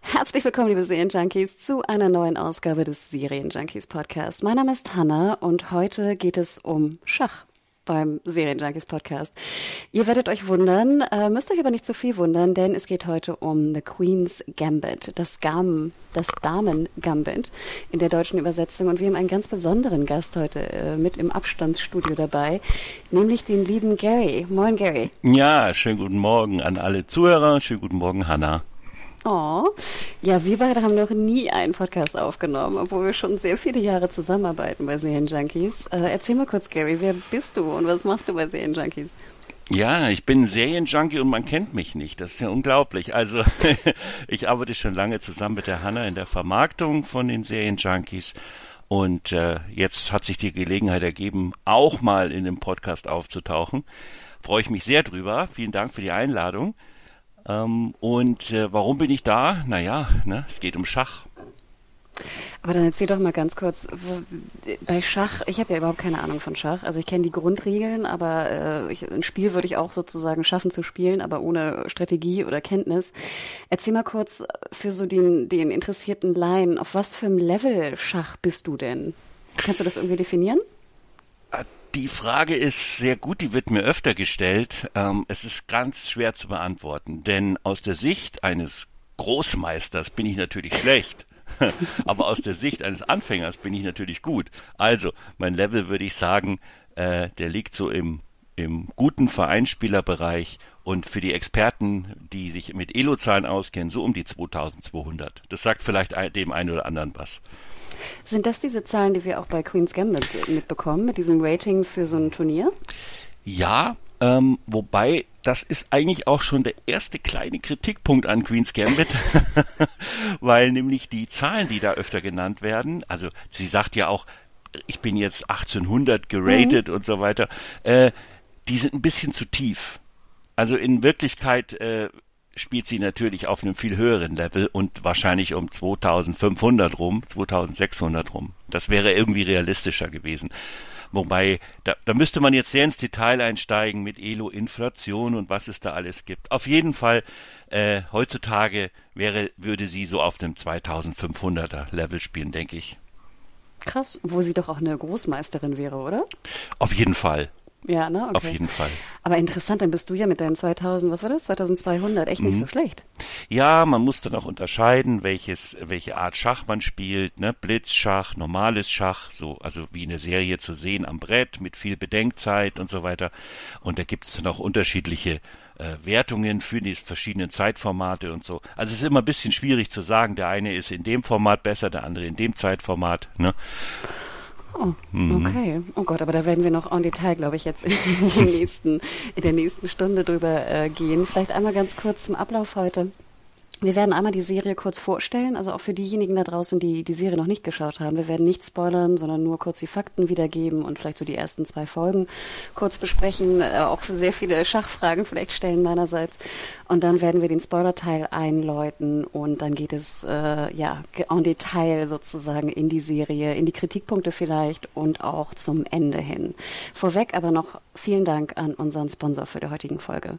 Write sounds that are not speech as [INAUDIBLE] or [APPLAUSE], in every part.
Herzlich willkommen, liebe Serienjunkies, zu einer neuen Ausgabe des Serienjunkies Podcast. Mein Name ist Hanna und heute geht es um Schach beim Serienjunkies Podcast. Ihr werdet euch wundern, äh, müsst euch aber nicht zu viel wundern, denn es geht heute um The Queen's Gambit, das Gam, das Damen Gambit in der deutschen Übersetzung. Und wir haben einen ganz besonderen Gast heute äh, mit im Abstandsstudio dabei, nämlich den lieben Gary. Moin, Gary. Ja, schönen guten Morgen an alle Zuhörer. Schönen guten Morgen, Hanna. Oh, ja, wir beide haben noch nie einen Podcast aufgenommen, obwohl wir schon sehr viele Jahre zusammenarbeiten bei Serienjunkies. Äh, erzähl mal kurz, Gary, wer bist du und was machst du bei Serienjunkies? Ja, ich bin Serienjunkie und man kennt mich nicht. Das ist ja unglaublich. Also [LAUGHS] ich arbeite schon lange zusammen mit der Hanna in der Vermarktung von den Serienjunkies. Und äh, jetzt hat sich die Gelegenheit ergeben, auch mal in dem Podcast aufzutauchen. Freue ich mich sehr drüber. Vielen Dank für die Einladung. Ähm, und äh, warum bin ich da? Naja, ne, es geht um Schach. Aber dann erzähl doch mal ganz kurz, bei Schach, ich habe ja überhaupt keine Ahnung von Schach. Also ich kenne die Grundregeln, aber äh, ich, ein Spiel würde ich auch sozusagen schaffen zu spielen, aber ohne Strategie oder Kenntnis. Erzähl mal kurz für so den, den interessierten Laien, auf was für einem Level Schach bist du denn? Kannst du das irgendwie definieren? Die Frage ist sehr gut, die wird mir öfter gestellt. Ähm, es ist ganz schwer zu beantworten, denn aus der Sicht eines Großmeisters bin ich natürlich schlecht. [LAUGHS] Aber aus der Sicht eines Anfängers bin ich natürlich gut. Also, mein Level würde ich sagen, äh, der liegt so im, im guten Vereinsspielerbereich und für die Experten, die sich mit Elo-Zahlen auskennen, so um die 2200. Das sagt vielleicht dem einen oder anderen was. Sind das diese Zahlen, die wir auch bei Queen's Gambit mitbekommen, mit diesem Rating für so ein Turnier? Ja, ähm, wobei das ist eigentlich auch schon der erste kleine Kritikpunkt an Queen's Gambit, [LAUGHS] weil nämlich die Zahlen, die da öfter genannt werden, also sie sagt ja auch, ich bin jetzt 1800 geratet mhm. und so weiter, äh, die sind ein bisschen zu tief. Also in Wirklichkeit äh, spielt sie natürlich auf einem viel höheren Level und wahrscheinlich um 2500 rum, 2600 rum. Das wäre irgendwie realistischer gewesen. Wobei, da, da müsste man jetzt sehr ins Detail einsteigen mit Elo-Inflation und was es da alles gibt. Auf jeden Fall, äh, heutzutage wäre, würde sie so auf dem 2500er Level spielen, denke ich. Krass, wo sie doch auch eine Großmeisterin wäre, oder? Auf jeden Fall. Ja, ne? Okay. Auf jeden Fall. Aber interessant, dann bist du ja mit deinen 2000, was war das? 2200, echt nicht mhm. so schlecht. Ja, man muss dann auch unterscheiden, welches, welche Art Schach man spielt, ne? Blitzschach, normales Schach, so, also wie eine Serie zu sehen am Brett mit viel Bedenkzeit und so weiter. Und da gibt es dann auch unterschiedliche äh, Wertungen für die verschiedenen Zeitformate und so. Also es ist immer ein bisschen schwierig zu sagen, der eine ist in dem Format besser, der andere in dem Zeitformat, ne? Oh, mhm. okay. Oh Gott, aber da werden wir noch en Detail, glaube ich, jetzt in, [LAUGHS] nächsten, in der nächsten Stunde drüber äh, gehen. Vielleicht einmal ganz kurz zum Ablauf heute. Wir werden einmal die Serie kurz vorstellen, also auch für diejenigen da draußen, die die Serie noch nicht geschaut haben. Wir werden nicht spoilern, sondern nur kurz die Fakten wiedergeben und vielleicht so die ersten zwei Folgen kurz besprechen, äh, auch sehr viele Schachfragen vielleicht stellen meinerseits. Und dann werden wir den Spoiler-Teil einläuten und dann geht es äh, ja en Detail sozusagen in die Serie, in die Kritikpunkte vielleicht und auch zum Ende hin. Vorweg aber noch vielen Dank an unseren Sponsor für die heutige Folge.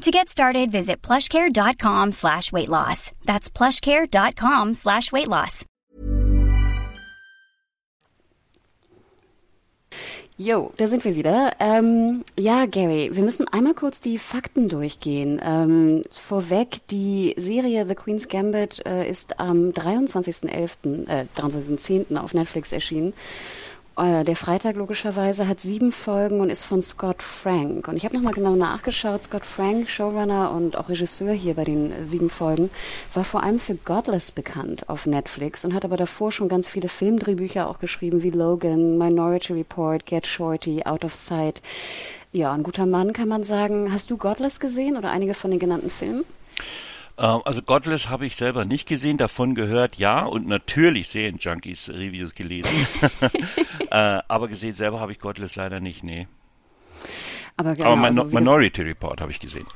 To get started, visit plushcare.com slash weight loss. That's plushcare.com slash weight loss. Jo, da sind wir wieder. Ähm, ja, Gary, wir müssen einmal kurz die Fakten durchgehen. Ähm, vorweg, die Serie The Queen's Gambit äh, ist am 23.11., äh, 23.10. auf Netflix erschienen. Äh, der Freitag logischerweise hat sieben Folgen und ist von Scott Frank. Und ich habe nochmal genau nachgeschaut. Scott Frank, Showrunner und auch Regisseur hier bei den sieben Folgen, war vor allem für Godless bekannt auf Netflix und hat aber davor schon ganz viele Filmdrehbücher auch geschrieben, wie Logan, Minority Report, Get Shorty, Out of Sight. Ja, ein guter Mann kann man sagen. Hast du Godless gesehen oder einige von den genannten Filmen? Ähm, also Godless habe ich selber nicht gesehen, davon gehört, ja, und natürlich Serien-Junkies Reviews gelesen. [LAUGHS] äh, aber gesehen selber habe ich Godless leider nicht, nee. Aber, genau, aber Min also, Minority Report habe ich gesehen.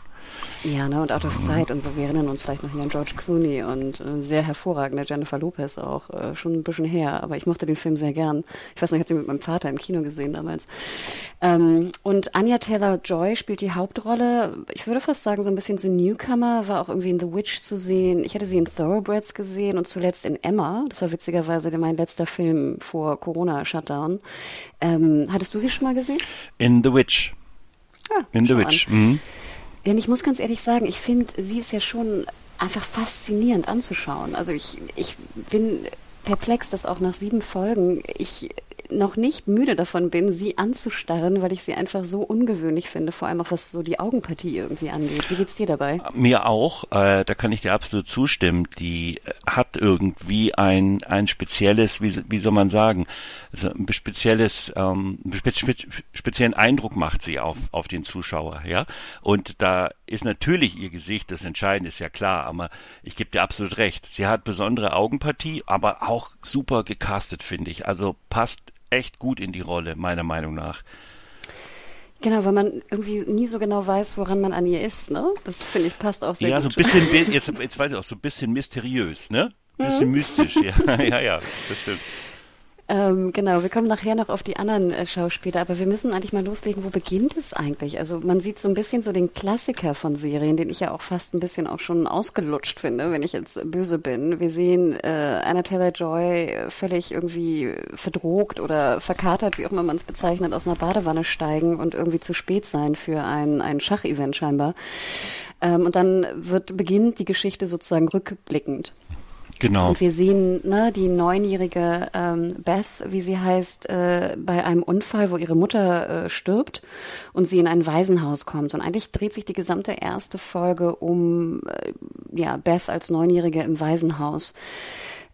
Ja, ne, und Out of Sight und so. Wir erinnern uns vielleicht noch hier an George Clooney und äh, sehr hervorragende Jennifer Lopez auch, äh, schon ein bisschen her. Aber ich mochte den Film sehr gern. Ich weiß noch, ich habe den mit meinem Vater im Kino gesehen damals. Ähm, und Anya Taylor-Joy spielt die Hauptrolle. Ich würde fast sagen, so ein bisschen so Newcomer, war auch irgendwie in The Witch zu sehen. Ich hatte sie in Thoroughbreds gesehen und zuletzt in Emma. Das war witzigerweise mein letzter Film vor Corona-Shutdown. Ähm, hattest du sie schon mal gesehen? In The Witch. Ah, in The Witch. Mhm. Denn ich muss ganz ehrlich sagen, ich finde, sie ist ja schon einfach faszinierend anzuschauen. Also ich, ich bin perplex, dass auch nach sieben Folgen ich noch nicht müde davon bin, sie anzustarren, weil ich sie einfach so ungewöhnlich finde, vor allem auch was so die Augenpartie irgendwie angeht. Wie geht's dir dabei? Mir auch, äh, da kann ich dir absolut zustimmen. Die hat irgendwie ein, ein spezielles, wie, wie soll man sagen, also ein spezielles, ähm, spe spe speziellen Eindruck macht sie auf, auf den Zuschauer, ja. Und da ist natürlich ihr Gesicht das Entscheidende, ist ja klar, aber ich gebe dir absolut recht. Sie hat besondere Augenpartie, aber auch super gecastet, finde ich. Also passt echt gut in die Rolle, meiner Meinung nach. Genau, weil man irgendwie nie so genau weiß, woran man an ihr ist, ne? Das finde ich passt auch sehr ja, gut. Ja, so ein bisschen, [LAUGHS] jetzt, jetzt weiß ich auch, so ein bisschen mysteriös, ne? Bisschen mhm. mystisch, ja, [LAUGHS] ja, ja, das stimmt. Ähm, genau, wir kommen nachher noch auf die anderen äh, Schauspieler, aber wir müssen eigentlich mal loslegen, wo beginnt es eigentlich? Also man sieht so ein bisschen so den Klassiker von Serien, den ich ja auch fast ein bisschen auch schon ausgelutscht finde, wenn ich jetzt böse bin. Wir sehen äh, Anna Taylor-Joy völlig irgendwie verdrogt oder verkatert, wie auch immer man es bezeichnet, aus einer Badewanne steigen und irgendwie zu spät sein für ein, ein Schachevent scheinbar. Ähm, und dann wird beginnt die Geschichte sozusagen rückblickend. Genau. Und wir sehen ne, die neunjährige ähm, Beth, wie sie heißt, äh, bei einem Unfall, wo ihre Mutter äh, stirbt und sie in ein Waisenhaus kommt. Und eigentlich dreht sich die gesamte erste Folge um äh, ja, Beth als Neunjährige im Waisenhaus.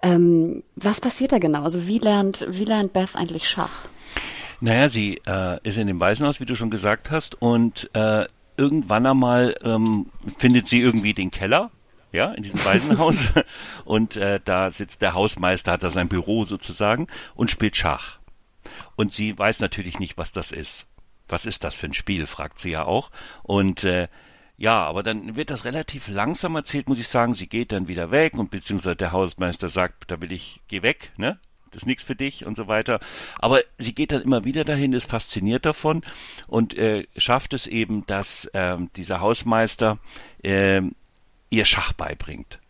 Ähm, was passiert da genau? Also wie lernt, wie lernt Beth eigentlich Schach? Naja, sie äh, ist in dem Waisenhaus, wie du schon gesagt hast, und äh, irgendwann einmal ähm, findet sie irgendwie den Keller ja, in diesem Waisenhaus. [LAUGHS] und äh, da sitzt der Hausmeister, hat da sein Büro sozusagen und spielt Schach. Und sie weiß natürlich nicht, was das ist. Was ist das für ein Spiel, fragt sie ja auch. Und äh, ja, aber dann wird das relativ langsam erzählt, muss ich sagen. Sie geht dann wieder weg und beziehungsweise der Hausmeister sagt, da will ich, geh weg, ne? Das ist nichts für dich und so weiter. Aber sie geht dann immer wieder dahin, ist fasziniert davon und äh, schafft es eben, dass ähm, dieser Hausmeister äh, ihr Schach beibringt.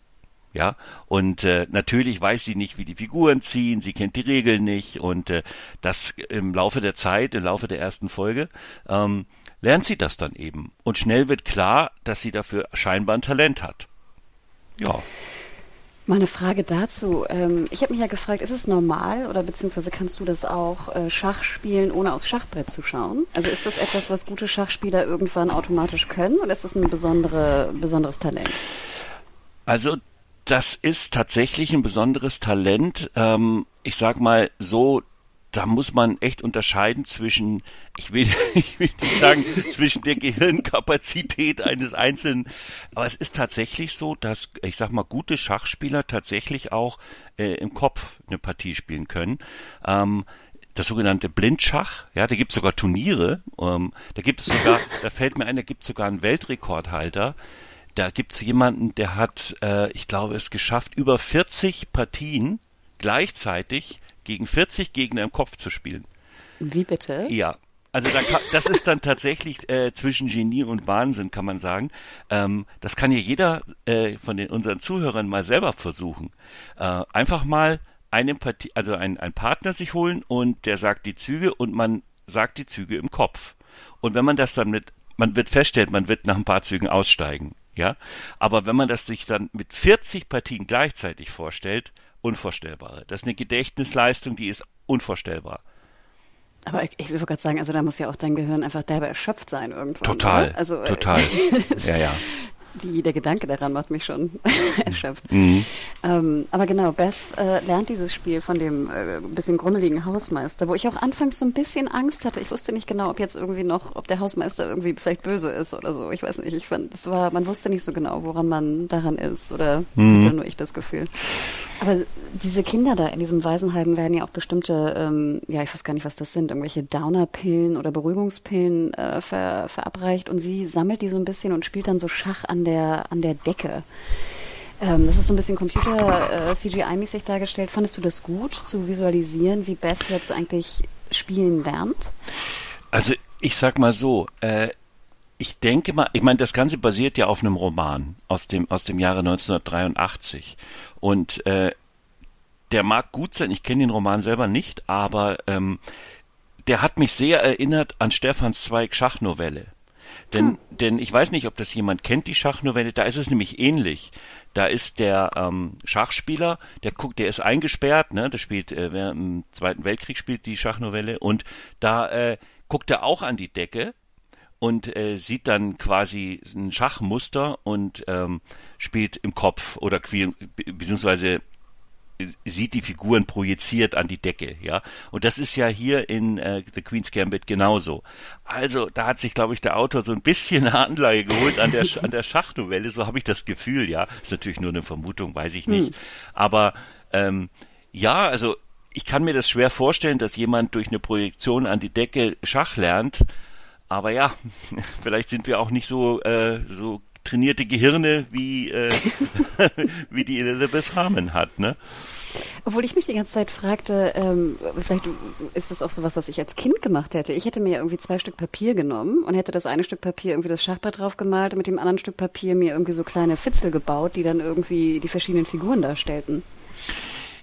Ja, und äh, natürlich weiß sie nicht, wie die Figuren ziehen, sie kennt die Regeln nicht und äh, das im Laufe der Zeit, im Laufe der ersten Folge, ähm, lernt sie das dann eben. Und schnell wird klar, dass sie dafür scheinbar ein Talent hat. Ja. Mal eine Frage dazu. Ähm, ich habe mich ja gefragt, ist es normal oder beziehungsweise kannst du das auch äh, Schach spielen, ohne aufs Schachbrett zu schauen? Also ist das etwas, was gute Schachspieler irgendwann automatisch können oder ist das ein besondere, besonderes Talent? Also das ist tatsächlich ein besonderes Talent. Ähm, ich sag mal so, da muss man echt unterscheiden zwischen, ich will, [LAUGHS] ich will nicht sagen, zwischen der Gehirnkapazität eines Einzelnen, aber es ist tatsächlich so, dass, ich sag mal, gute Schachspieler tatsächlich auch äh, im Kopf eine Partie spielen können. Ähm, das sogenannte Blindschach, ja, da gibt es sogar Turniere, ähm, da gibt es sogar, [LAUGHS] da fällt mir ein, da gibt es sogar einen Weltrekordhalter, da gibt es jemanden, der hat, äh, ich glaube, es geschafft, über 40 Partien gleichzeitig gegen 40 Gegner im Kopf zu spielen. Wie bitte? Ja. Also da kann, das ist dann tatsächlich äh, zwischen Genie und Wahnsinn, kann man sagen. Ähm, das kann ja jeder äh, von den unseren Zuhörern mal selber versuchen. Äh, einfach mal einen Partie, also einen, einen Partner sich holen und der sagt die Züge und man sagt die Züge im Kopf. Und wenn man das dann mit, man wird feststellen, man wird nach ein paar Zügen aussteigen, ja. Aber wenn man das sich dann mit 40 Partien gleichzeitig vorstellt, Unvorstellbare. Das ist eine Gedächtnisleistung, die ist unvorstellbar. Aber ich, ich will gerade sagen, also da muss ja auch dein Gehirn einfach derbe erschöpft sein irgendwann. Total, oder? also, total. [LAUGHS] ja, ja. die, der Gedanke daran macht mich schon [LAUGHS] erschöpft. Mhm. Ähm, aber genau, Beth äh, lernt dieses Spiel von dem äh, bisschen grummeligen Hausmeister, wo ich auch anfangs so ein bisschen Angst hatte. Ich wusste nicht genau, ob jetzt irgendwie noch, ob der Hausmeister irgendwie vielleicht böse ist oder so. Ich weiß nicht. Ich fand, es war, man wusste nicht so genau, woran man daran ist. Oder mhm. hatte nur ich das Gefühl. Aber diese Kinder da in diesem Waisenheim werden ja auch bestimmte, ähm, ja, ich weiß gar nicht, was das sind, irgendwelche Downerpillen oder Beruhigungspillen äh, ver, verabreicht und sie sammelt die so ein bisschen und spielt dann so Schach an der, an der Decke. Ähm, das ist so ein bisschen Computer-CGI-mäßig äh, dargestellt. Fandest du das gut, zu visualisieren, wie Beth jetzt eigentlich spielen lernt? Also ich sag mal so, äh, ich denke mal, ich meine, das Ganze basiert ja auf einem Roman aus dem aus dem Jahre 1983 und äh, der mag gut sein. Ich kenne den Roman selber nicht, aber ähm, der hat mich sehr erinnert an Stefans Zweig Schachnovelle. Denn, hm. denn ich weiß nicht, ob das jemand kennt, die Schachnovelle. Da ist es nämlich ähnlich. Da ist der ähm, Schachspieler, der guckt, der ist eingesperrt, ne? Das spielt äh, im Zweiten Weltkrieg spielt die Schachnovelle und da äh, guckt er auch an die Decke und äh, sieht dann quasi ein Schachmuster und ähm, spielt im Kopf oder beziehungsweise sieht die Figuren projiziert an die Decke, ja. Und das ist ja hier in äh, The Queen's Gambit genauso. Also da hat sich, glaube ich, der Autor so ein bisschen eine Anleihe geholt an der an der Schachnovelle. So habe ich das Gefühl, ja. Ist natürlich nur eine Vermutung, weiß ich nicht. Hm. Aber ähm, ja, also ich kann mir das schwer vorstellen, dass jemand durch eine Projektion an die Decke Schach lernt. Aber ja, [LAUGHS] vielleicht sind wir auch nicht so äh, so trainierte Gehirne wie äh, [LAUGHS] [LAUGHS] wie die Elizabeth Harmon hat, ne? Obwohl ich mich die ganze Zeit fragte, ähm, vielleicht ist das auch so was, was ich als Kind gemacht hätte. Ich hätte mir irgendwie zwei Stück Papier genommen und hätte das eine Stück Papier irgendwie das Schachbrett drauf gemalt und mit dem anderen Stück Papier mir irgendwie so kleine Fitzel gebaut, die dann irgendwie die verschiedenen Figuren darstellten.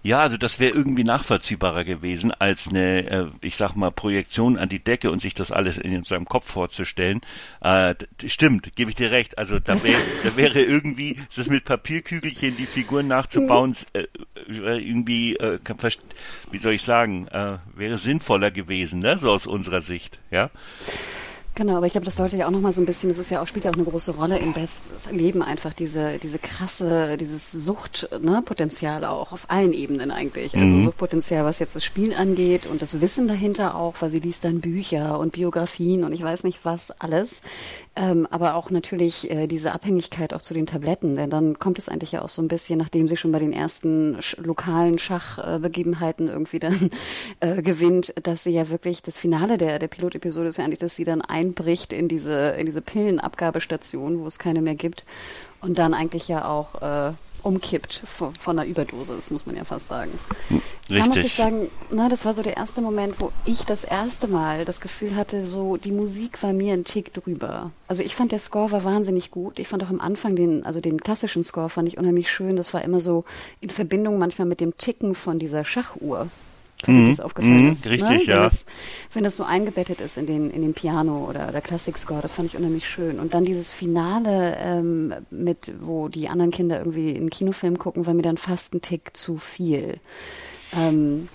Ja, also das wäre irgendwie nachvollziehbarer gewesen, als eine, äh, ich sag mal, Projektion an die Decke und sich das alles in seinem Kopf vorzustellen. Äh, stimmt, gebe ich dir recht. Also da, [LAUGHS] wär, da wäre irgendwie, ist mit Papierkügelchen die Figuren nachzubauen, äh, irgendwie, äh, wie soll ich sagen, äh, wäre sinnvoller gewesen, ne? so aus unserer Sicht, ja. Genau, aber ich glaube, das sollte ja auch nochmal so ein bisschen, das ist ja auch, spielt ja auch eine große Rolle in Beths Leben einfach, diese, diese krasse, dieses Suchtpotenzial ne, auch auf allen Ebenen eigentlich. Also mhm. Suchtpotenzial, was jetzt das Spiel angeht und das Wissen dahinter auch, weil sie liest dann Bücher und Biografien und ich weiß nicht was alles. Ähm, aber auch natürlich äh, diese Abhängigkeit auch zu den Tabletten, denn dann kommt es eigentlich ja auch so ein bisschen, nachdem sie schon bei den ersten sch lokalen Schachbegebenheiten äh, irgendwie dann [LAUGHS] äh, gewinnt, dass sie ja wirklich das Finale der, der Pilotepisode ist ja eigentlich, dass sie dann einbricht in diese, in diese Pillenabgabestation, wo es keine mehr gibt und dann eigentlich ja auch äh, umkippt von, von einer Überdosis, muss man ja fast sagen. Richtig. Da muss ich sagen, na, das war so der erste Moment, wo ich das erste Mal das Gefühl hatte, so die Musik war mir ein Tick drüber. Also ich fand der Score war wahnsinnig gut. Ich fand auch am Anfang den, also den klassischen Score fand ich unheimlich schön. Das war immer so in Verbindung manchmal mit dem Ticken von dieser Schachuhr falls mhm. das aufgefallen mhm, ist. Ne? Richtig, ne? ja. Wenn das, wenn das so eingebettet ist in den, in den Piano oder der Klassik-Score, das fand ich unheimlich schön. Und dann dieses Finale ähm, mit, wo die anderen Kinder irgendwie einen Kinofilm gucken, war mir dann fast ein Tick zu viel. Ähm,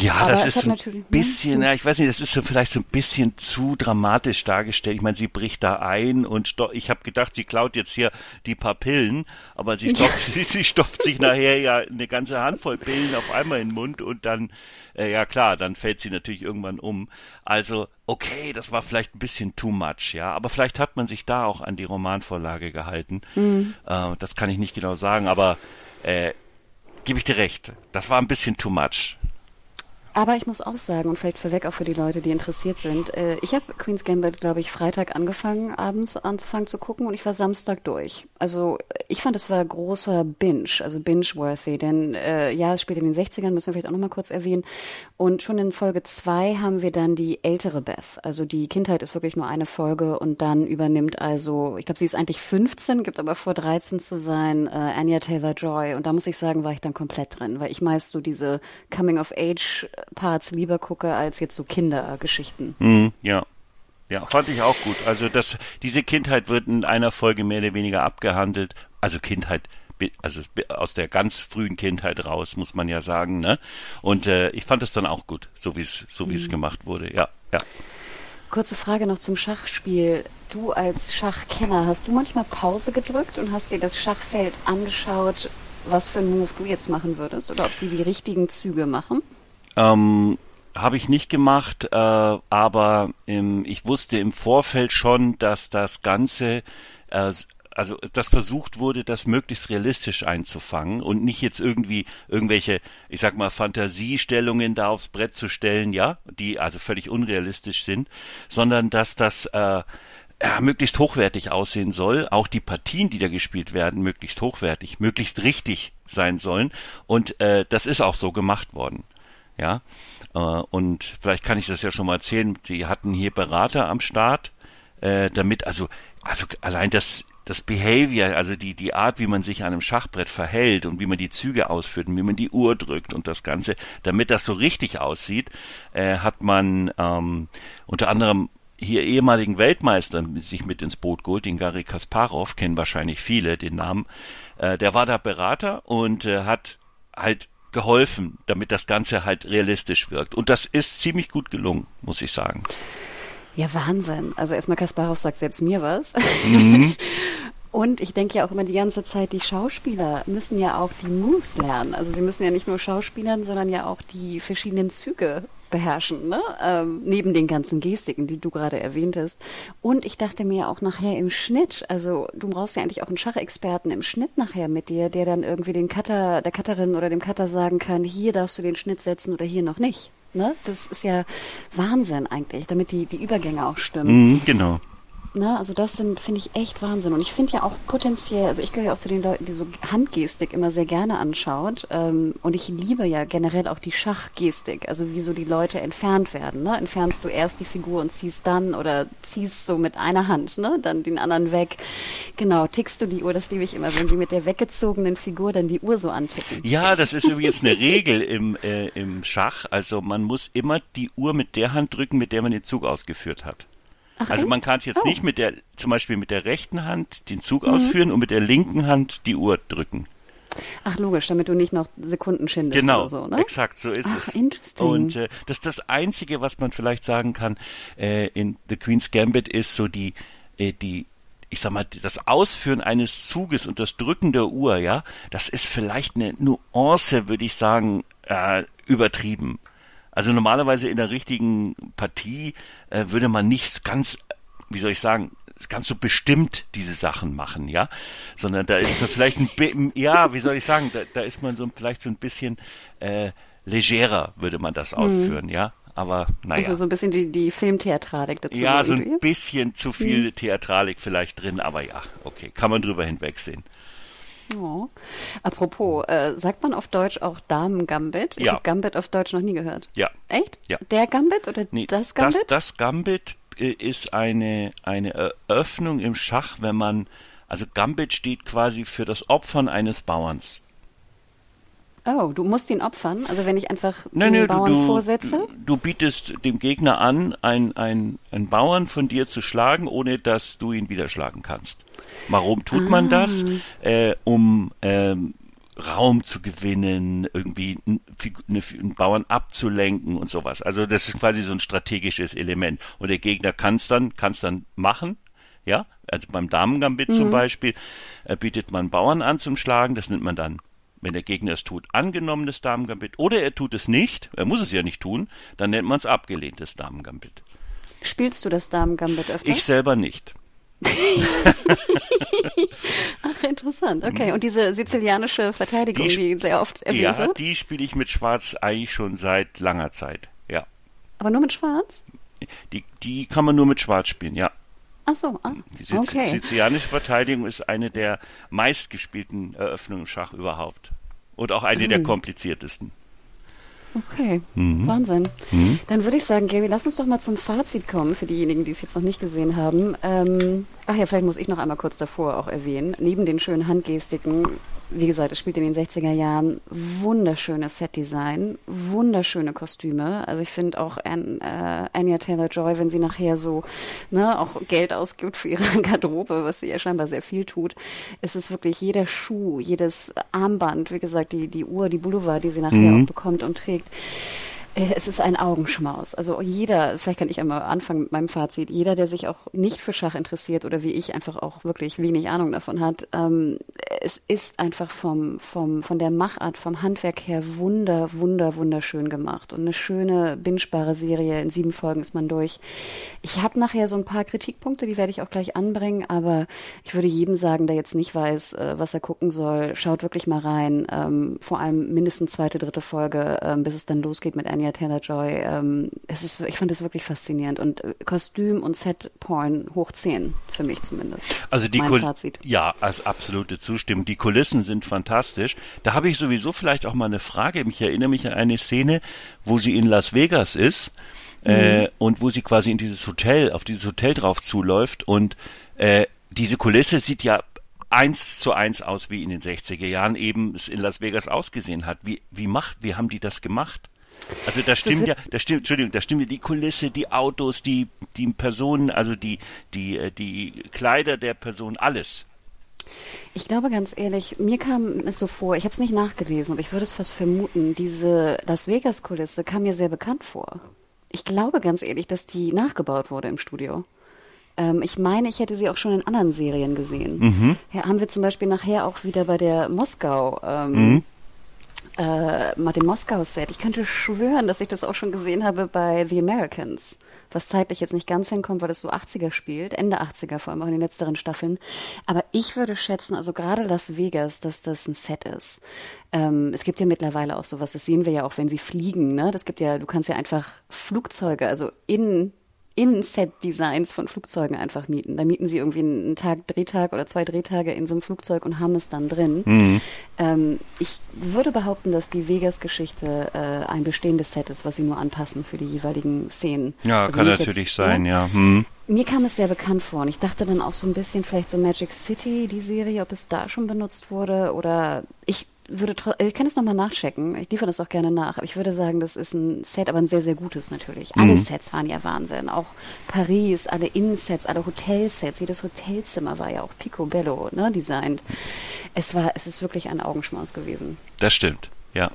ja, Aber das ist so ein ne? bisschen, ja, ich weiß nicht, das ist so vielleicht so ein bisschen zu dramatisch dargestellt. Ich meine, sie bricht da ein und ich habe gedacht, sie klaut jetzt hier die paar Pillen, aber sie [LAUGHS] stopft, ja. [LAUGHS] sie stopft sich nachher ja eine ganze Handvoll Pillen auf einmal in den Mund und dann, äh, ja klar, dann fällt sie natürlich irgendwann um. Also, okay, das war vielleicht ein bisschen too much, ja, aber vielleicht hat man sich da auch an die Romanvorlage gehalten. Mhm. Äh, das kann ich nicht genau sagen, aber äh, gebe ich dir recht, das war ein bisschen too much. Aber ich muss auch sagen, und vielleicht vorweg auch für die Leute, die interessiert sind, äh, ich habe Queen's Gambit, glaube ich, Freitag angefangen, abends anzufangen zu gucken und ich war Samstag durch. Also ich fand, es war großer Binge, also binge-worthy, denn äh, ja, es spielt in den 60ern, müssen wir vielleicht auch nochmal kurz erwähnen. Und schon in Folge zwei haben wir dann die ältere Beth. Also die Kindheit ist wirklich nur eine Folge und dann übernimmt also, ich glaube, sie ist eigentlich 15, gibt aber vor 13 zu sein, äh, Anya Taylor-Joy. Und da muss ich sagen, war ich dann komplett drin, weil ich meist so diese Coming-of-Age Parts lieber gucke als jetzt so Kindergeschichten. Mm, ja. Ja, fand ich auch gut. Also das, diese Kindheit wird in einer Folge mehr oder weniger abgehandelt. Also Kindheit, also aus der ganz frühen Kindheit raus, muss man ja sagen, ne? Und äh, ich fand es dann auch gut, so wie es, so wie es mhm. gemacht wurde. Ja, ja. Kurze Frage noch zum Schachspiel. Du als Schachkenner, hast du manchmal Pause gedrückt und hast dir das Schachfeld angeschaut, was für einen Move du jetzt machen würdest oder ob sie die richtigen Züge machen? Ähm, habe ich nicht gemacht, äh, aber im, ich wusste im Vorfeld schon, dass das Ganze äh, also das versucht wurde, das möglichst realistisch einzufangen und nicht jetzt irgendwie irgendwelche, ich sag mal, Fantasiestellungen da aufs Brett zu stellen, ja, die also völlig unrealistisch sind, sondern dass das äh, ja, möglichst hochwertig aussehen soll, auch die Partien, die da gespielt werden, möglichst hochwertig, möglichst richtig sein sollen. Und äh, das ist auch so gemacht worden. Ja. Äh, und vielleicht kann ich das ja schon mal erzählen. Sie hatten hier Berater am Start, äh, damit, also, also allein das das Behavior, also die, die Art, wie man sich an einem Schachbrett verhält und wie man die Züge ausführt und wie man die Uhr drückt und das Ganze, damit das so richtig aussieht, äh, hat man ähm, unter anderem hier ehemaligen Weltmeister sich mit ins Boot geholt, den Gary Kasparov, kennen wahrscheinlich viele den Namen. Der war da Berater und hat halt geholfen, damit das Ganze halt realistisch wirkt. Und das ist ziemlich gut gelungen, muss ich sagen. Ja, Wahnsinn. Also erstmal Kasparov sagt selbst mir was. Mhm. [LAUGHS] Und ich denke ja auch immer die ganze Zeit, die Schauspieler müssen ja auch die Moves lernen. Also sie müssen ja nicht nur Schauspielern, sondern ja auch die verschiedenen Züge beherrschen, ne? Ähm, neben den ganzen Gestiken, die du gerade erwähntest. Und ich dachte mir auch nachher im Schnitt, also du brauchst ja eigentlich auch einen Schachexperten im Schnitt nachher mit dir, der dann irgendwie den Cutter, der Cutterin oder dem Cutter sagen kann, hier darfst du den Schnitt setzen oder hier noch nicht. Ne? Das ist ja Wahnsinn eigentlich, damit die, die Übergänge auch stimmen. Mhm, genau. Ne, also das sind, finde ich, echt Wahnsinn. Und ich finde ja auch potenziell, also ich gehöre ja auch zu den Leuten, die so Handgestik immer sehr gerne anschaut. Ähm, und ich liebe ja generell auch die Schachgestik, also wie so die Leute entfernt werden. Ne? Entfernst du erst die Figur und ziehst dann oder ziehst so mit einer Hand, ne? dann den anderen weg. Genau, tickst du die Uhr, das liebe ich immer, wenn sie mit der weggezogenen Figur dann die Uhr so anticken. Ja, das ist übrigens eine Regel im, äh, im Schach. Also man muss immer die Uhr mit der Hand drücken, mit der man den Zug ausgeführt hat. Ach, also echt? man kann jetzt oh. nicht mit der, zum Beispiel mit der rechten Hand den Zug mhm. ausführen und mit der linken Hand die Uhr drücken. Ach logisch, damit du nicht noch Sekunden schindest genau, oder so, ne? exakt, so ist Ach, es. Interesting. Und äh, das ist das Einzige, was man vielleicht sagen kann äh, in The Queen's Gambit ist so die, äh, die ich sag mal, das Ausführen eines Zuges und das Drücken der Uhr, ja, das ist vielleicht eine Nuance, würde ich sagen, äh, übertrieben. Also normalerweise in der richtigen Partie äh, würde man nicht ganz, wie soll ich sagen, ganz so bestimmt diese Sachen machen, ja, sondern da ist so vielleicht ein, ja, wie soll ich sagen, da, da ist man so vielleicht so ein bisschen äh, legerer, würde man das mhm. ausführen, mhm. ja. Aber naja. Also so ein bisschen die, die Filmtheatralik dazu. Ja, so ein bisschen zu viel mhm. Theatralik vielleicht drin, aber ja, okay, kann man drüber hinwegsehen. Oh. Apropos, äh, sagt man auf Deutsch auch Damen-Gambit? Ich ja. habe Gambit auf Deutsch noch nie gehört. Ja. Echt? Ja. Der Gambit oder nee, das Gambit? Das, das Gambit äh, ist eine, eine Eröffnung im Schach, wenn man, also Gambit steht quasi für das Opfern eines Bauerns. Oh, du musst ihn opfern? Also wenn ich einfach nein, den nein, Bauern du, vorsetze? Du, du, bietest dem Gegner an, einen ein Bauern von dir zu schlagen, ohne dass du ihn wieder schlagen kannst. Warum tut ah. man das? Äh, um ähm, Raum zu gewinnen, irgendwie einen, einen Bauern abzulenken und sowas. Also das ist quasi so ein strategisches Element. Und der Gegner kann es dann, kann's dann machen, ja, also beim Damengambit mhm. zum Beispiel, äh, bietet man Bauern an zum Schlagen, das nennt man dann wenn der Gegner es tut, angenommenes Damengambit oder er tut es nicht, er muss es ja nicht tun, dann nennt man es abgelehntes Damengambit. Spielst du das Damengambit öfter? Ich selber nicht. [LAUGHS] Ach, interessant. Okay, und diese sizilianische Verteidigung, die, die sehr oft erwähnt ja, wird? Ja, die spiele ich mit Schwarz eigentlich schon seit langer Zeit, ja. Aber nur mit Schwarz? Die, die kann man nur mit Schwarz spielen, ja. Ach so, ah, Die okay. sizilianische Verteidigung ist eine der meistgespielten Eröffnungen im Schach überhaupt. Und auch eine mhm. der kompliziertesten. Okay, mhm. Wahnsinn. Mhm. Dann würde ich sagen, Gary, lass uns doch mal zum Fazit kommen für diejenigen, die es jetzt noch nicht gesehen haben. Ähm, ach ja, vielleicht muss ich noch einmal kurz davor auch erwähnen. Neben den schönen Handgestiken wie gesagt, es spielt in den 60er Jahren. Wunderschönes Setdesign, wunderschöne Kostüme. Also ich finde auch An, äh, Anya Taylor-Joy, wenn sie nachher so ne, auch Geld ausgibt für ihre [LAUGHS] Garderobe, was sie ja scheinbar sehr viel tut, ist es wirklich jeder Schuh, jedes Armband, wie gesagt, die, die Uhr, die Boulevard, die sie nachher mhm. auch bekommt und trägt es ist ein Augenschmaus. Also jeder, vielleicht kann ich einmal anfangen mit meinem Fazit, jeder, der sich auch nicht für Schach interessiert oder wie ich einfach auch wirklich wenig Ahnung davon hat, ähm, es ist einfach vom, vom, von der Machart, vom Handwerk her wunder, wunder, wunderschön gemacht. Und eine schöne, bingebare Serie. In sieben Folgen ist man durch. Ich habe nachher so ein paar Kritikpunkte, die werde ich auch gleich anbringen, aber ich würde jedem sagen, der jetzt nicht weiß, äh, was er gucken soll, schaut wirklich mal rein. Ähm, vor allem mindestens zweite, dritte Folge, ähm, bis es dann losgeht mit Annie Anya Taylor-Joy. Ähm, es ist, ich fand es wirklich faszinierend und äh, Kostüm und Set-Porn hoch 10, für mich zumindest. Also die Fazit. Ja, als absolute Zustimmung. Die Kulissen sind fantastisch. Da habe ich sowieso vielleicht auch mal eine Frage. Ich erinnere mich an eine Szene, wo sie in Las Vegas ist äh, mhm. und wo sie quasi in dieses Hotel, auf dieses Hotel drauf zuläuft und äh, diese Kulisse sieht ja eins zu eins aus, wie in den 60er Jahren eben es in Las Vegas ausgesehen hat. Wie, wie macht, wie haben die das gemacht? Also da stimmt ja, da stimmt, Entschuldigung, da stimmt ja die Kulisse, die Autos, die, die Personen, also die, die, äh, die Kleider der Person, alles. Ich glaube ganz ehrlich, mir kam es so vor, ich habe es nicht nachgelesen, aber ich würde es fast vermuten, diese Las Vegas-Kulisse kam mir sehr bekannt vor. Ich glaube ganz ehrlich, dass die nachgebaut wurde im Studio. Ähm, ich meine, ich hätte sie auch schon in anderen Serien gesehen. Mhm. Ja, haben wir zum Beispiel nachher auch wieder bei der Moskau ähm, mhm äh, Martin Moskau-Set. Ich könnte schwören, dass ich das auch schon gesehen habe bei The Americans, was zeitlich jetzt nicht ganz hinkommt, weil es so 80er spielt, Ende 80er vor allem auch in den letzteren Staffeln. Aber ich würde schätzen, also gerade Las Vegas, dass das ein Set ist. Ähm, es gibt ja mittlerweile auch sowas, das sehen wir ja auch, wenn sie fliegen, ne? Das gibt ja, du kannst ja einfach Flugzeuge, also in in-Set-Designs von Flugzeugen einfach mieten. Da mieten sie irgendwie einen Tag, Drehtag oder zwei Drehtage in so einem Flugzeug und haben es dann drin. Mhm. Ähm, ich würde behaupten, dass die Vegas-Geschichte äh, ein bestehendes Set ist, was sie nur anpassen für die jeweiligen Szenen. Ja, also kann natürlich jetzt, sein, ne? ja. Hm. Mir kam es sehr bekannt vor und ich dachte dann auch so ein bisschen vielleicht so Magic City, die Serie, ob es da schon benutzt wurde oder ich würde, ich kann es nochmal nachchecken. Ich liefere das auch gerne nach. Aber ich würde sagen, das ist ein Set, aber ein sehr, sehr gutes natürlich. Mhm. Alle Sets waren ja Wahnsinn. Auch Paris, alle Innensets, alle Hotelsets. Jedes Hotelzimmer war ja auch picobello, ne, designt. Es war, es ist wirklich ein Augenschmaus gewesen. Das stimmt, ja.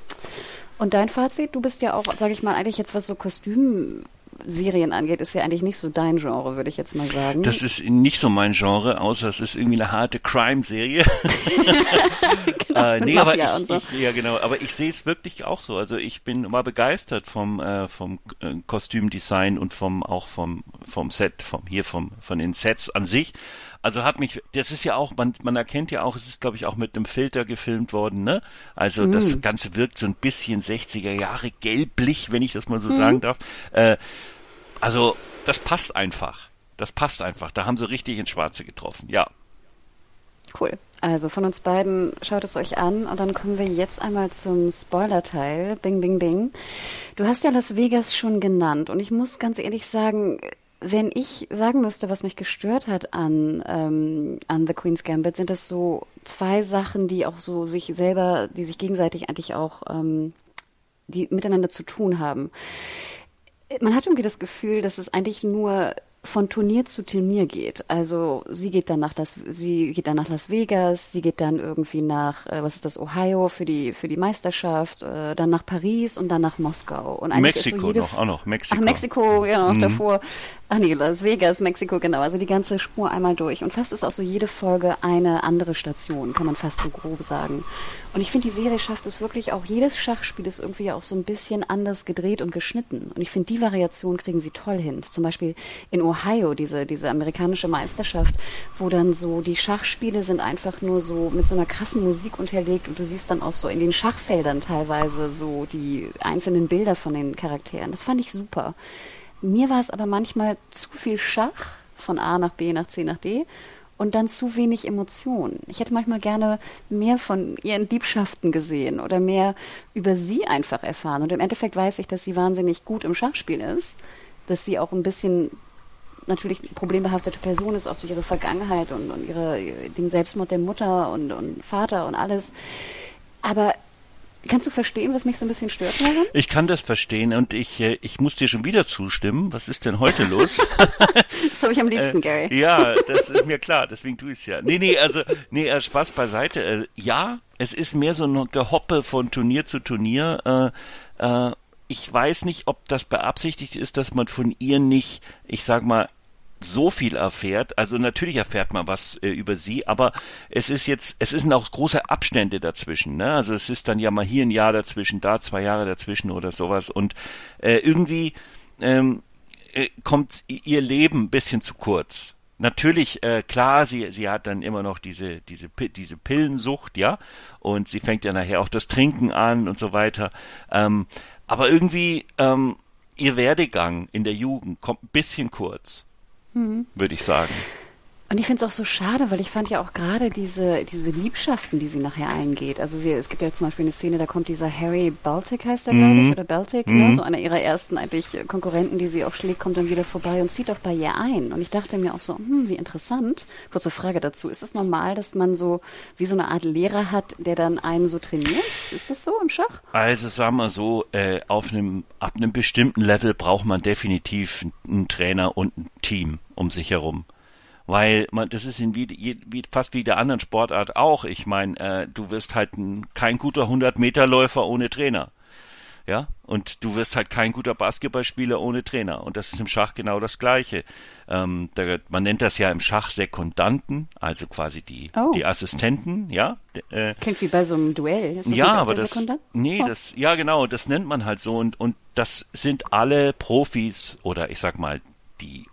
Und dein Fazit? Du bist ja auch, sage ich mal, eigentlich jetzt was so Kostüm Serien angeht, ist ja eigentlich nicht so dein Genre, würde ich jetzt mal sagen. Das ist nicht so mein Genre, außer es ist irgendwie eine harte Crime-Serie. [LAUGHS] genau, äh, nee, aber ich, so. ich, ja genau, aber ich sehe es wirklich auch so. Also ich bin mal begeistert vom äh, vom äh, Kostümdesign und vom auch vom vom Set, vom hier vom von den Sets an sich. Also hat mich, das ist ja auch, man, man erkennt ja auch, es ist glaube ich auch mit einem Filter gefilmt worden, ne? Also mm. das Ganze wirkt so ein bisschen 60er Jahre gelblich, wenn ich das mal so mm. sagen darf. Äh, also das passt einfach. Das passt einfach. Da haben sie richtig ins Schwarze getroffen, ja. Cool. Also von uns beiden schaut es euch an und dann kommen wir jetzt einmal zum Spoiler-Teil. Bing, bing, bing. Du hast ja Las Vegas schon genannt und ich muss ganz ehrlich sagen, wenn ich sagen müsste, was mich gestört hat an, ähm, an The Queen's Gambit, sind das so zwei Sachen, die auch so sich selber, die sich gegenseitig eigentlich auch, ähm, die miteinander zu tun haben. Man hat irgendwie das Gefühl, dass es eigentlich nur von Turnier zu Turnier geht. Also sie geht dann nach das, sie geht dann nach Las Vegas, sie geht dann irgendwie nach, äh, was ist das, Ohio für die für die Meisterschaft, äh, dann nach Paris und dann nach Moskau. Und eigentlich Mexiko ist so jede, noch, auch noch Mexiko. Ach, Mexiko, ja, noch mhm. davor. Ach nee, Las Vegas, Mexiko, genau. Also die ganze Spur einmal durch. Und fast ist auch so jede Folge eine andere Station, kann man fast so grob sagen. Und ich finde, die Serie schafft es wirklich auch, jedes Schachspiel ist irgendwie auch so ein bisschen anders gedreht und geschnitten. Und ich finde, die Variation kriegen sie toll hin. Zum Beispiel in Ohio, diese, diese amerikanische Meisterschaft, wo dann so die Schachspiele sind einfach nur so mit so einer krassen Musik unterlegt und du siehst dann auch so in den Schachfeldern teilweise so die einzelnen Bilder von den Charakteren. Das fand ich super. Mir war es aber manchmal zu viel Schach von A nach B nach C nach D und dann zu wenig Emotionen. Ich hätte manchmal gerne mehr von ihren Liebschaften gesehen oder mehr über sie einfach erfahren. Und im Endeffekt weiß ich, dass sie wahnsinnig gut im Schachspiel ist, dass sie auch ein bisschen natürlich problembehaftete Person ist, auch durch ihre Vergangenheit und, und ihre, den Selbstmord der Mutter und, und Vater und alles. Aber Kannst du verstehen, was mich so ein bisschen stört daran? Ich kann das verstehen und ich, äh, ich muss dir schon wieder zustimmen. Was ist denn heute los? [LAUGHS] das habe ich am liebsten, äh, Gary. Ja, das ist mir klar, deswegen tue ich es ja. Nee, nee, also, nee, äh, Spaß beiseite. Äh, ja, es ist mehr so ein Gehoppe von Turnier zu Turnier. Äh, äh, ich weiß nicht, ob das beabsichtigt ist, dass man von ihr nicht, ich sag mal, so viel erfährt. Also natürlich erfährt man was äh, über sie, aber es ist jetzt, es sind auch große Abstände dazwischen. Ne? Also es ist dann ja mal hier ein Jahr dazwischen, da zwei Jahre dazwischen oder sowas. Und äh, irgendwie ähm, äh, kommt ihr Leben ein bisschen zu kurz natürlich, äh, klar, sie, sie hat dann immer noch diese, diese, diese Pillensucht, ja, und sie fängt ja nachher auch das Trinken an und so weiter. Ähm, aber irgendwie, ähm, ihr Werdegang in der Jugend kommt ein bisschen kurz, würde ich sagen. Und ich finde es auch so schade, weil ich fand ja auch gerade diese, diese Liebschaften, die sie nachher eingeht. Also wir, es gibt ja zum Beispiel eine Szene, da kommt dieser Harry Baltic, heißt er, glaube ich, mhm. oder Baltic, ne? mhm. ne? so einer ihrer ersten eigentlich Konkurrenten, die sie auch schlägt, kommt dann wieder vorbei und zieht auch bei ihr ein. Und ich dachte mir auch so, hm, wie interessant. Kurze Frage dazu. Ist es normal, dass man so wie so eine Art Lehrer hat, der dann einen so trainiert? Ist das so im Schach? Also sagen wir so, äh, auf einem, ab einem bestimmten Level braucht man definitiv einen Trainer und ein Team um sich herum weil man das ist in wie, wie fast wie der anderen Sportart auch. Ich meine, äh, du wirst halt ein, kein guter 100 Meter Läufer ohne Trainer. Ja, und du wirst halt kein guter Basketballspieler ohne Trainer. Und das ist im Schach genau das Gleiche. Ähm, da, man nennt das ja im Schach Sekundanten, also quasi die, oh. die Assistenten, ja. Äh, Klingt wie bei so einem Duell. ja, aber das, Sekundant? nee, oh. das, ja genau, das nennt man halt so. Und, und das sind alle Profis oder ich sag mal, die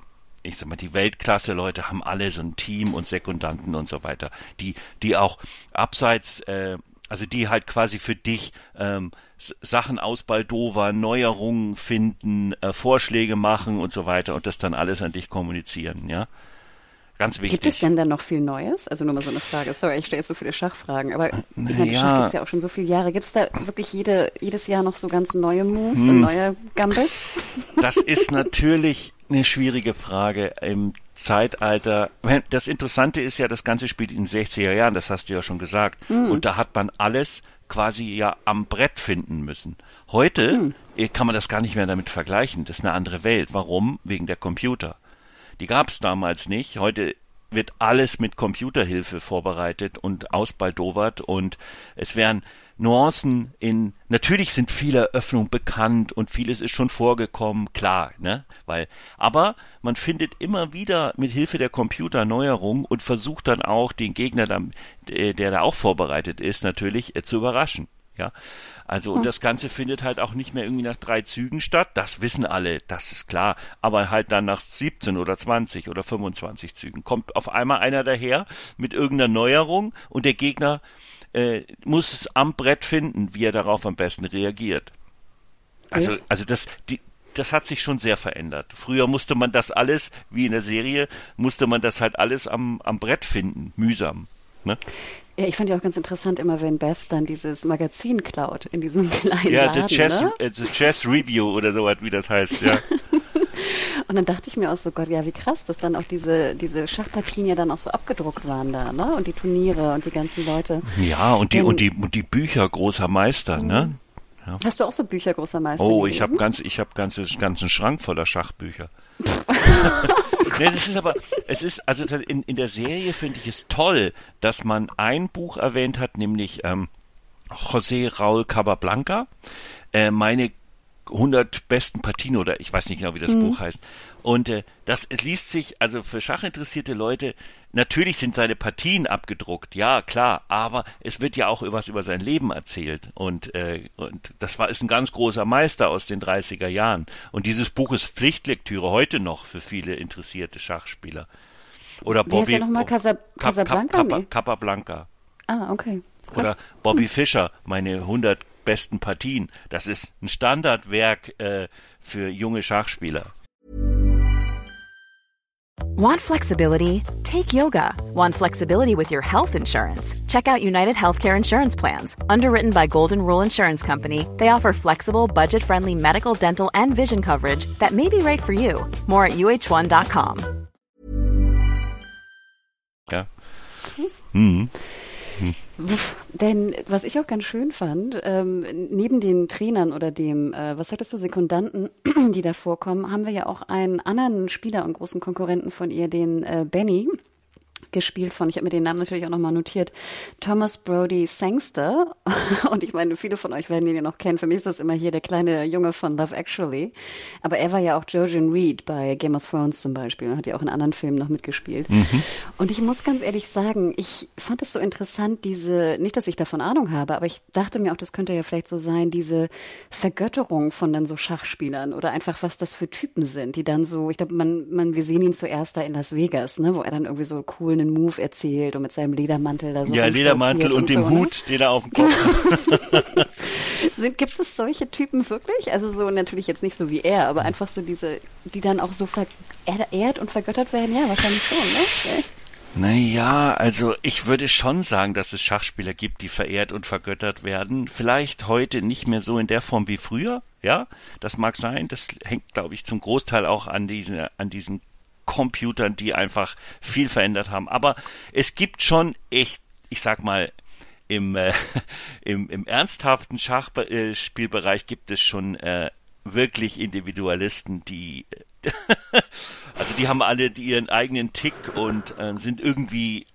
ich sag mal, die Weltklasse-Leute haben alle so ein Team und Sekundanten und so weiter, die, die auch abseits, äh, also die halt quasi für dich ähm, Sachen ausbaldowern, Neuerungen finden, äh, Vorschläge machen und so weiter und das dann alles an dich kommunizieren, ja. Ganz wichtig. Gibt es denn dann noch viel Neues? Also nur mal so eine Frage. Sorry, ich stelle jetzt so viele Schachfragen, aber ich meine, ja. Schach gibt es ja auch schon so viele Jahre. Gibt es da wirklich jede, jedes Jahr noch so ganz neue Moves hm. und neue Gambits? Das ist [LAUGHS] natürlich eine schwierige Frage im Zeitalter. Das Interessante ist ja, das Ganze spielt in den 60er Jahren, das hast du ja schon gesagt. Mhm. Und da hat man alles quasi ja am Brett finden müssen. Heute mhm. kann man das gar nicht mehr damit vergleichen. Das ist eine andere Welt. Warum? Wegen der Computer. Die gab es damals nicht. Heute wird alles mit Computerhilfe vorbereitet und ausbaldowert und es werden Nuancen in, natürlich sind viele Eröffnungen bekannt und vieles ist schon vorgekommen, klar, ne, weil, aber man findet immer wieder mit Hilfe der Computer Neuerungen und versucht dann auch den Gegner, der, der da auch vorbereitet ist, natürlich äh, zu überraschen. Ja, also und hm. das Ganze findet halt auch nicht mehr irgendwie nach drei Zügen statt. Das wissen alle, das ist klar. Aber halt dann nach 17 oder 20 oder 25 Zügen kommt auf einmal einer daher mit irgendeiner Neuerung und der Gegner äh, muss es am Brett finden, wie er darauf am besten reagiert. Also, also das, die, das hat sich schon sehr verändert. Früher musste man das alles, wie in der Serie, musste man das halt alles am, am Brett finden, mühsam. Ne? Ja, ich fand ja auch ganz interessant immer, wenn Beth dann dieses Magazin klaut in diesem [LAUGHS] kleinen ja, Laden. Ja, the, Chess, ne? uh, the Chess Review oder so wie das heißt, ja. [LAUGHS] Und dann dachte ich mir auch so, Gott, ja, wie krass, dass dann auch diese, diese Schachpartien ja dann auch so abgedruckt waren da, ne? Und die Turniere und die ganzen Leute. Ja, und die, Denn, und die, und die Bücher großer Meister, ne? Mhm. Ja. Hast du auch so Bücher großer Meister? Oh, gelesen? ich habe ganz, ich habe ganzes, ganzen Schrank voller Schachbücher. [LAUGHS] nee, das ist aber, es ist, also in, in der Serie finde ich es toll, dass man ein Buch erwähnt hat, nämlich ähm, José Raúl Cabablanca, äh, meine 100 besten Partien oder ich weiß nicht genau, wie das mhm. Buch heißt. Und äh, das es liest sich, also für schachinteressierte Leute, natürlich sind seine Partien abgedruckt, ja klar, aber es wird ja auch was über sein Leben erzählt. Und, äh, und das war ist ein ganz großer Meister aus den 30er Jahren. Und dieses Buch ist Pflichtlektüre heute noch für viele interessierte Schachspieler. Oder Bobby. Wie heißt der nochmal? Casa, Casablanca? Cap, Cap. Capablanca. Ah, okay. Oder Bobby Fischer, meine 100 besten Partien. Das ist ein Standardwerk äh, für junge Schachspieler. Want flexibility? Take yoga. Want flexibility with your health insurance? Check out United Healthcare Insurance Plans. Underwritten by Golden Rule Insurance Company, they offer flexible, budget friendly medical, dental, and vision coverage that may be right for you. More at uh1.com. Ja. Mhm. Denn was ich auch ganz schön fand, ähm, neben den Trainern oder dem, äh, was sagtest du, Sekundanten, [CLEARS THROAT] die da vorkommen, haben wir ja auch einen anderen Spieler und großen Konkurrenten von ihr, den äh, Benny gespielt von, ich habe mir den Namen natürlich auch nochmal notiert, Thomas Brody Sangster. [LAUGHS] Und ich meine, viele von euch werden ihn ja noch kennen. Für mich ist das immer hier der kleine Junge von Love Actually. Aber er war ja auch Jojen Reed bei Game of Thrones zum Beispiel. Hat ja auch in anderen Filmen noch mitgespielt. Mhm. Und ich muss ganz ehrlich sagen, ich fand es so interessant, diese, nicht, dass ich davon Ahnung habe, aber ich dachte mir auch, das könnte ja vielleicht so sein, diese Vergötterung von dann so Schachspielern oder einfach was das für Typen sind, die dann so, ich glaube, man, man, wir sehen ihn zuerst da in Las Vegas, ne, wo er dann irgendwie so cool einen Move erzählt und mit seinem Ledermantel da so. Ja, Ledermantel und, und dem so, ne? Hut, ne? den er auf dem Kopf hat. [LAUGHS] [LAUGHS] Sind, gibt es solche Typen wirklich? Also so natürlich jetzt nicht so wie er, aber einfach so diese, die dann auch so verehrt und vergöttert werden? Ja, wahrscheinlich schon, ne? Naja, also ich würde schon sagen, dass es Schachspieler gibt, die verehrt und vergöttert werden. Vielleicht heute nicht mehr so in der Form wie früher, ja, das mag sein. Das hängt, glaube ich, zum Großteil auch an diesen, an diesen Computern, die einfach viel verändert haben. Aber es gibt schon echt, ich sag mal, im, äh, [LAUGHS] im, im ernsthaften Schachspielbereich gibt es schon äh, wirklich Individualisten, die [LAUGHS] also die haben alle ihren eigenen Tick und äh, sind irgendwie,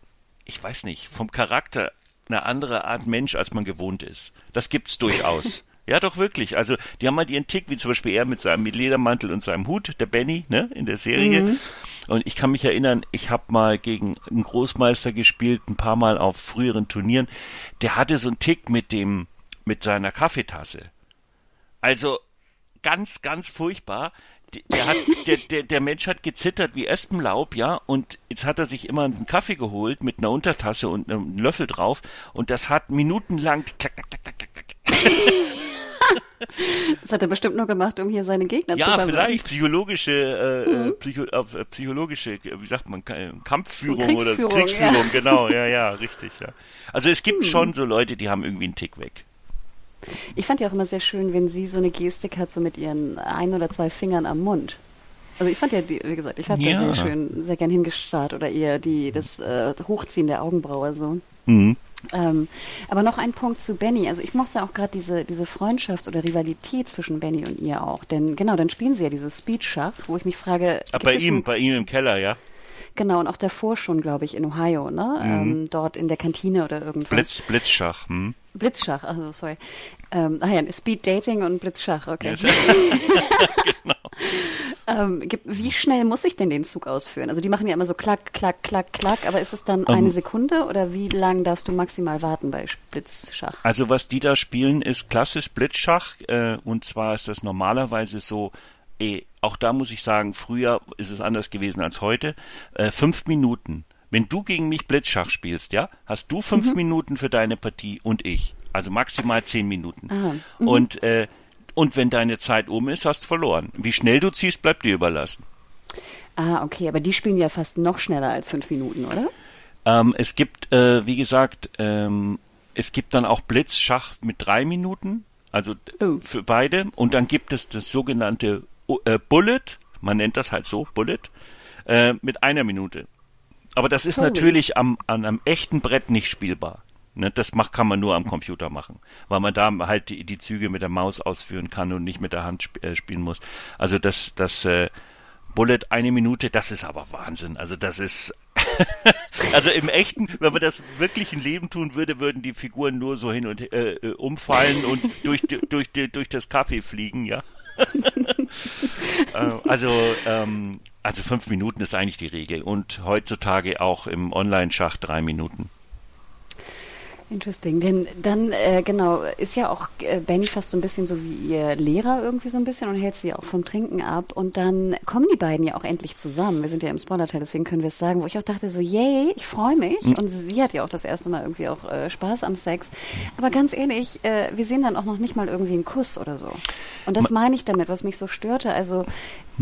ich weiß nicht, vom Charakter eine andere Art Mensch, als man gewohnt ist. Das gibt's durchaus. [LAUGHS] Ja, doch wirklich. Also die haben halt ihren Tick, wie zum Beispiel er mit seinem Ledermantel und seinem Hut, der Benny, ne, in der Serie. Mhm. Und ich kann mich erinnern, ich habe mal gegen einen Großmeister gespielt, ein paar Mal auf früheren Turnieren. Der hatte so einen Tick mit dem, mit seiner Kaffeetasse. Also ganz, ganz furchtbar der, hat, [LAUGHS] der, der, der Mensch hat gezittert wie Espenlaub, ja, und jetzt hat er sich immer einen Kaffee geholt mit einer Untertasse und einem Löffel drauf und das hat minutenlang klack, klack, klack, klack, klack. [LAUGHS] [LAUGHS] Das hat er bestimmt nur gemacht, um hier seine Gegner ja, zu verwirren. Ja, vielleicht psychologische, äh, mhm. Psycho, äh, psychologische, wie sagt man, Kampfführung oder Kriegsführung, ja. genau, ja, ja, richtig, ja. Also es gibt mhm. schon so Leute, die haben irgendwie einen Tick weg. Ich fand ja auch immer sehr schön, wenn sie so eine Gestik hat, so mit ihren ein oder zwei Fingern am Mund. Also ich fand ja, die, wie gesagt, ich habe ja. da sehr schön, sehr gern hingestarrt oder eher die, das äh, Hochziehen der Augenbraue so. Mhm. Ähm, aber noch ein Punkt zu Benny. Also ich mochte auch gerade diese, diese Freundschaft oder Rivalität zwischen Benny und ihr auch. Denn genau, dann spielen sie ja dieses Speedschach, wo ich mich frage. Ah, bei ihm, bei ihm im Keller, ja? Genau, und auch davor schon, glaube ich, in Ohio, ne? Mhm. Ähm, dort in der Kantine oder irgendwas. Blitz, Blitzschach, hm? Blitzschach, also sorry. Ähm, ah ja, Speed Dating und Blitzschach, okay. Yes. [LAUGHS] genau. Ähm, wie schnell muss ich denn den Zug ausführen? Also die machen ja immer so klack, klack, klack, klack, aber ist es dann um, eine ähm. Sekunde oder wie lang darfst du maximal warten bei Blitzschach? Also was die da spielen, ist klassisch Blitzschach äh, und zwar ist das normalerweise so eh, auch da muss ich sagen, früher ist es anders gewesen als heute, äh, fünf Minuten. Wenn du gegen mich Blitzschach spielst, ja, hast du fünf mhm. Minuten für deine Partie und ich. Also maximal zehn Minuten. Ah, mhm. und, äh, und wenn deine Zeit um ist, hast du verloren. Wie schnell du ziehst, bleibt dir überlassen. Ah, okay, aber die spielen ja fast noch schneller als fünf Minuten, oder? Ähm, es gibt, äh, wie gesagt, ähm, es gibt dann auch Blitzschach mit drei Minuten, also oh. für beide. Und dann gibt es das sogenannte äh, Bullet, man nennt das halt so, Bullet, äh, mit einer Minute. Aber das ist Holy. natürlich am, an einem echten Brett nicht spielbar. Ne, das macht, kann man nur am Computer machen, weil man da halt die, die Züge mit der Maus ausführen kann und nicht mit der Hand sp äh, spielen muss. Also das, das äh, Bullet eine Minute, das ist aber Wahnsinn. Also das ist [LAUGHS] also im echten, wenn man das wirklich im Leben tun würde, würden die Figuren nur so hin und äh, äh umfallen und durch, durch, durch das Kaffee fliegen, ja. [LAUGHS] Äh, also, ähm, also fünf Minuten ist eigentlich die Regel und heutzutage auch im Online-Schach drei Minuten. Interesting. Denn dann, äh, genau, ist ja auch äh, Benny fast so ein bisschen so wie ihr Lehrer irgendwie so ein bisschen und hält sie auch vom Trinken ab. Und dann kommen die beiden ja auch endlich zusammen. Wir sind ja im Spoilerteil, deswegen können wir es sagen, wo ich auch dachte so, yay, ich freue mich. Mhm. Und sie hat ja auch das erste Mal irgendwie auch äh, Spaß am Sex. Aber ganz ehrlich, äh, wir sehen dann auch noch nicht mal irgendwie einen Kuss oder so. Und das meine ich damit, was mich so störte. Also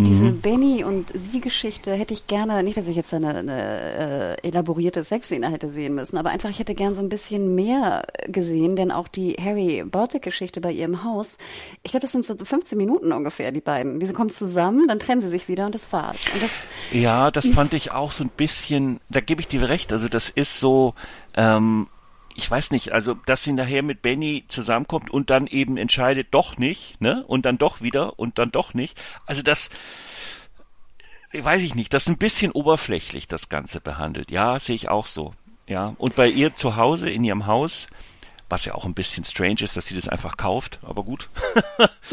diese mhm. Benny und sie-Geschichte hätte ich gerne, nicht, dass ich jetzt eine, eine äh, elaborierte Sexszene hätte sehen müssen, aber einfach, ich hätte gern so ein bisschen mehr gesehen, denn auch die Harry Baltic-Geschichte bei ihrem Haus, ich glaube, das sind so 15 Minuten ungefähr, die beiden. Diese kommen zusammen, dann trennen sie sich wieder und das war's. Und das, ja, das fand ich auch so ein bisschen, da gebe ich dir recht, also das ist so, ähm, ich weiß nicht, also dass sie nachher mit Benny zusammenkommt und dann eben entscheidet doch nicht, ne? Und dann doch wieder und dann doch nicht. Also das weiß ich nicht, das ist ein bisschen oberflächlich, das Ganze behandelt. Ja, sehe ich auch so. Ja, und bei ihr zu Hause, in ihrem Haus, was ja auch ein bisschen strange ist, dass sie das einfach kauft, aber gut.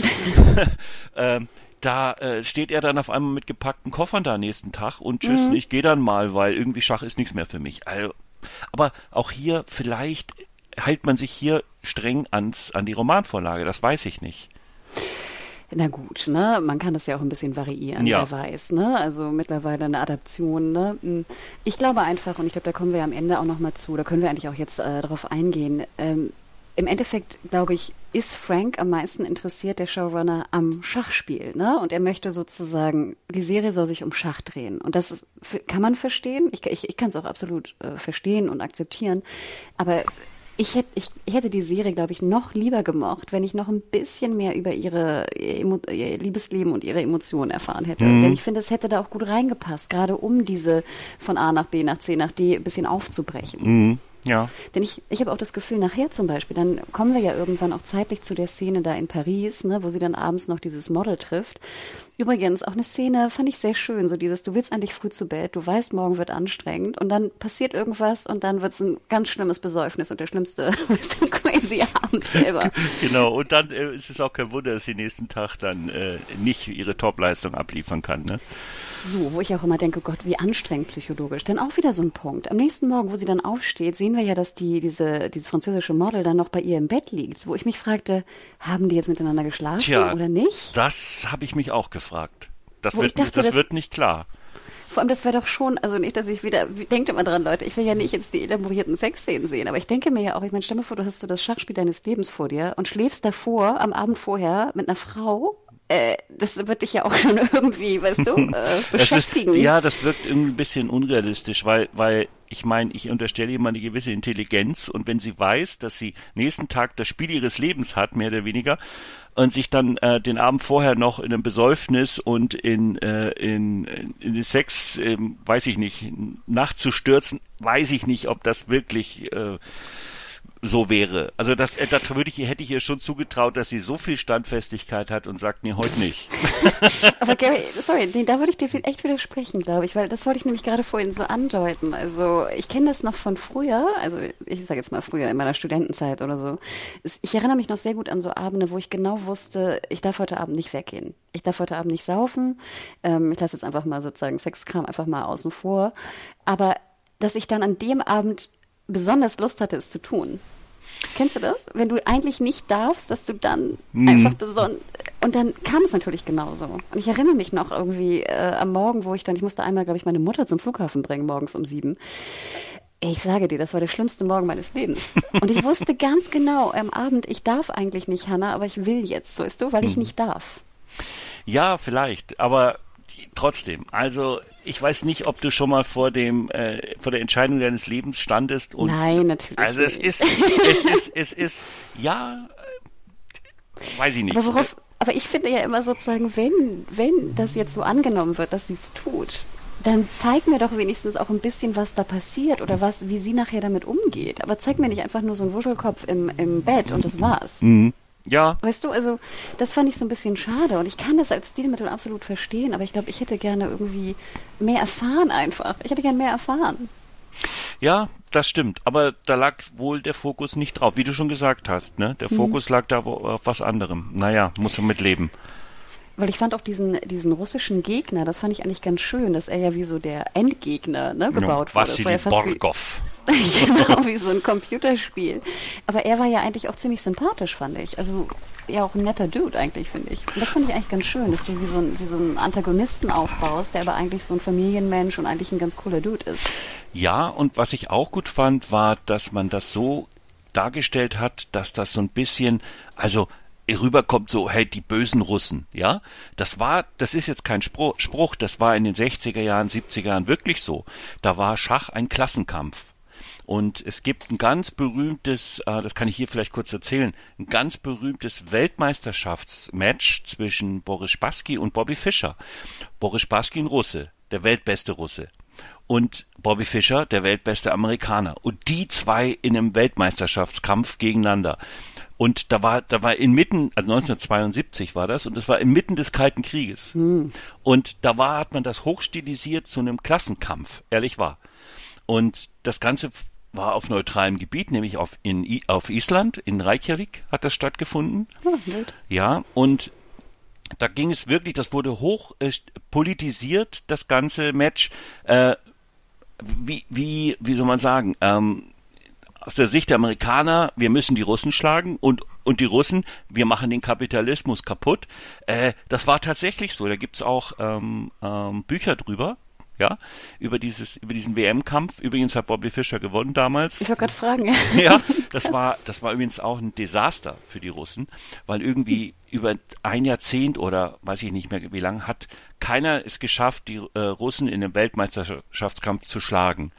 [LAUGHS] ähm, da äh, steht er dann auf einmal mit gepackten Koffern da nächsten Tag und tschüss, mhm. ich gehe dann mal, weil irgendwie Schach ist nichts mehr für mich. Also, aber auch hier vielleicht hält man sich hier streng ans, an die Romanvorlage, das weiß ich nicht. Na gut, ne? Man kann das ja auch ein bisschen variieren, ja. wer weiß, ne? Also mittlerweile eine Adaption, ne? Hm. Ich glaube einfach, und ich glaube, da kommen wir ja am Ende auch nochmal zu, da können wir eigentlich auch jetzt äh, darauf eingehen. Ähm, Im Endeffekt, glaube ich, ist Frank am meisten interessiert, der Showrunner, am Schachspiel, ne? Und er möchte sozusagen, die Serie soll sich um Schach drehen. Und das ist, kann man verstehen. Ich, ich, ich kann es auch absolut äh, verstehen und akzeptieren. Aber ich hätte, ich, ich hätte die Serie, glaube ich, noch lieber gemocht, wenn ich noch ein bisschen mehr über ihre ihr, ihr Liebesleben und ihre Emotionen erfahren hätte. Mhm. Denn ich finde, es hätte da auch gut reingepasst, gerade um diese von A nach B nach C nach D ein bisschen aufzubrechen. Mhm. Ja. Denn ich, ich habe auch das Gefühl, nachher zum Beispiel, dann kommen wir ja irgendwann auch zeitlich zu der Szene da in Paris, ne, wo sie dann abends noch dieses Model trifft. Übrigens, auch eine Szene fand ich sehr schön, so dieses, du willst eigentlich früh zu Bett, du weißt, morgen wird anstrengend und dann passiert irgendwas und dann wird es ein ganz schlimmes Besäufnis und der schlimmste [LAUGHS] crazy Abend selber. [LAUGHS] genau, und dann äh, ist es auch kein Wunder, dass sie nächsten Tag dann äh, nicht ihre Topleistung abliefern kann, ne? So, wo ich auch immer denke, Gott, wie anstrengend psychologisch. Denn auch wieder so ein Punkt. Am nächsten Morgen, wo sie dann aufsteht, sehen wir ja, dass die, diese, dieses französische Model dann noch bei ihr im Bett liegt, wo ich mich fragte, haben die jetzt miteinander geschlafen Tja, oder nicht? Das habe ich mich auch gefragt. Das, wird, dachte, das, das wird nicht klar. Vor allem, das wäre doch schon, also nicht, dass ich wieder, denkt immer dran, Leute, ich will ja nicht jetzt die elaborierten Sexszenen sehen, aber ich denke mir ja auch, ich meine, stell dir vor, du hast so das Schachspiel deines Lebens vor dir und schläfst davor am Abend vorher mit einer Frau, äh, das wird dich ja auch [LAUGHS] schon irgendwie, weißt du, äh, [LAUGHS] beschäftigen. Ist, ja, das wirkt irgendwie ein bisschen unrealistisch, weil, weil ich meine, ich unterstelle ihr mal eine gewisse Intelligenz und wenn sie weiß, dass sie nächsten Tag das Spiel ihres Lebens hat, mehr oder weniger, und sich dann äh, den Abend vorher noch in einem Besäufnis und in, äh, in, in den Sex, äh, weiß ich nicht, nachzustürzen, weiß ich nicht, ob das wirklich äh, so wäre. Also das, äh, das würde ich, hätte ich ihr schon zugetraut, dass sie so viel Standfestigkeit hat und sagt, nee, heute nicht. [LAUGHS] Aber Gary, sorry, nee, da würde ich dir echt widersprechen, glaube ich, weil das wollte ich nämlich gerade vorhin so andeuten. Also ich kenne das noch von früher, also ich sage jetzt mal früher in meiner Studentenzeit oder so. Ich erinnere mich noch sehr gut an so Abende, wo ich genau wusste, ich darf heute Abend nicht weggehen. Ich darf heute Abend nicht saufen. Ähm, ich lasse jetzt einfach mal sozusagen Sexkram einfach mal außen vor. Aber dass ich dann an dem Abend besonders Lust hatte, es zu tun. Kennst du das? Wenn du eigentlich nicht darfst, dass du dann mhm. einfach besonnen. Und dann kam es natürlich genauso. Und ich erinnere mich noch irgendwie äh, am Morgen, wo ich dann, ich musste einmal, glaube ich, meine Mutter zum Flughafen bringen, morgens um sieben. Ich sage dir, das war der schlimmste Morgen meines Lebens. [LAUGHS] Und ich wusste ganz genau am Abend, ich darf eigentlich nicht, Hannah, aber ich will jetzt, weißt du, weil ich mhm. nicht darf. Ja, vielleicht, aber trotzdem, also ich weiß nicht, ob du schon mal vor dem äh, vor der Entscheidung deines Lebens standest und Nein, natürlich. Also es ist es ist es ist ja äh, weiß ich nicht. Aber, worauf, aber ich finde ja immer sozusagen, wenn wenn das jetzt so angenommen wird, dass sie es tut, dann zeig mir doch wenigstens auch ein bisschen, was da passiert oder was, wie sie nachher damit umgeht. Aber zeig mir nicht einfach nur so einen Wuschelkopf im, im Bett und das war's. Mhm. Ja. Weißt du, also das fand ich so ein bisschen schade und ich kann das als Stilmittel absolut verstehen, aber ich glaube, ich hätte gerne irgendwie mehr erfahren einfach. Ich hätte gerne mehr erfahren. Ja, das stimmt, aber da lag wohl der Fokus nicht drauf, wie du schon gesagt hast, ne? Der mhm. Fokus lag da auf was anderem. Naja, muss man mit leben. Weil ich fand auch diesen, diesen russischen Gegner, das fand ich eigentlich ganz schön, dass er ja wie so der Endgegner ne, gebaut ja, wurde. War ja Borgov. [LAUGHS] genau, wie so ein Computerspiel. Aber er war ja eigentlich auch ziemlich sympathisch, fand ich. Also ja auch ein netter Dude eigentlich, finde ich. Und das fand ich eigentlich ganz schön, dass du wie so, ein, wie so einen Antagonisten aufbaust, der aber eigentlich so ein Familienmensch und eigentlich ein ganz cooler Dude ist. Ja, und was ich auch gut fand, war, dass man das so dargestellt hat, dass das so ein bisschen, also rüberkommt so, hey, die bösen Russen, ja? Das war, das ist jetzt kein Spruch, das war in den 60er Jahren, 70er Jahren wirklich so. Da war Schach ein Klassenkampf. Und es gibt ein ganz berühmtes, äh, das kann ich hier vielleicht kurz erzählen, ein ganz berühmtes Weltmeisterschaftsmatch zwischen Boris Spassky und Bobby Fischer. Boris Spassky ein Russe, der weltbeste Russe. Und Bobby Fischer, der weltbeste Amerikaner. Und die zwei in einem Weltmeisterschaftskampf gegeneinander. Und da war, da war inmitten, also 1972 war das, und das war inmitten des Kalten Krieges. Mhm. Und da war, hat man das hochstilisiert zu einem Klassenkampf, ehrlich war. Und das Ganze war auf neutralem Gebiet, nämlich auf, in, auf Island, in Reykjavik hat das stattgefunden. Oh, ja, und da ging es wirklich, das wurde hoch äh, politisiert, das ganze Match. Äh, wie, wie, wie soll man sagen? Ähm, aus der Sicht der Amerikaner, wir müssen die Russen schlagen und und die Russen, wir machen den Kapitalismus kaputt. Äh, das war tatsächlich so. Da gibt's auch ähm, ähm, Bücher drüber ja, über dieses, über diesen WM-Kampf. Übrigens hat Bobby Fischer gewonnen damals. Ich wollte gerade fragen. [LAUGHS] ja, das [LAUGHS] war, das war übrigens auch ein Desaster für die Russen, weil irgendwie über ein Jahrzehnt oder weiß ich nicht mehr wie lange hat keiner es geschafft, die äh, Russen in dem Weltmeisterschaftskampf zu schlagen.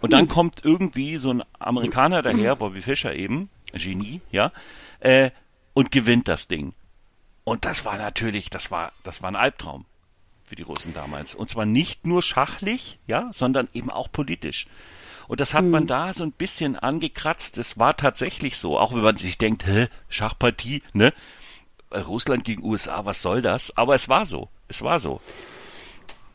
Und dann hm. kommt irgendwie so ein Amerikaner daher, Bobby Fischer eben, Genie, ja, äh, und gewinnt das Ding. Und das war natürlich, das war, das war ein Albtraum für die Russen damals. Und zwar nicht nur schachlich, ja, sondern eben auch politisch. Und das hat mhm. man da so ein bisschen angekratzt. Es war tatsächlich so, auch wenn man sich denkt, hä, Schachpartie, ne? Russland gegen USA, was soll das? Aber es war so. Es war so.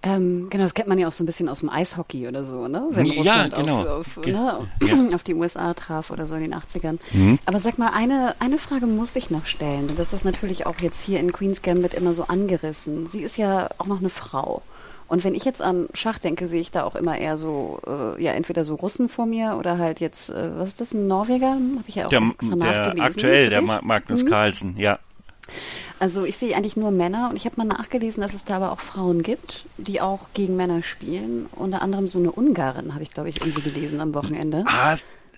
Ähm, genau, das kennt man ja auch so ein bisschen aus dem Eishockey oder so, ne? Wenn Russland ja, genau. auf, auf, ne? ja. [CLEARS THROAT] auf, die USA traf oder so in den 80ern. Mhm. Aber sag mal, eine, eine Frage muss ich noch stellen. Das ist natürlich auch jetzt hier in Queen's Gambit immer so angerissen. Sie ist ja auch noch eine Frau. Und wenn ich jetzt an Schach denke, sehe ich da auch immer eher so, äh, ja, entweder so Russen vor mir oder halt jetzt, äh, was ist das, ein Norweger? Habe ich ja auch der, der Aktuell, der Magnus mhm. Carlsen, ja. Also ich sehe eigentlich nur Männer und ich habe mal nachgelesen, dass es da aber auch Frauen gibt, die auch gegen Männer spielen. Unter anderem so eine Ungarin, habe ich, glaube ich, irgendwie gelesen am Wochenende. Ah,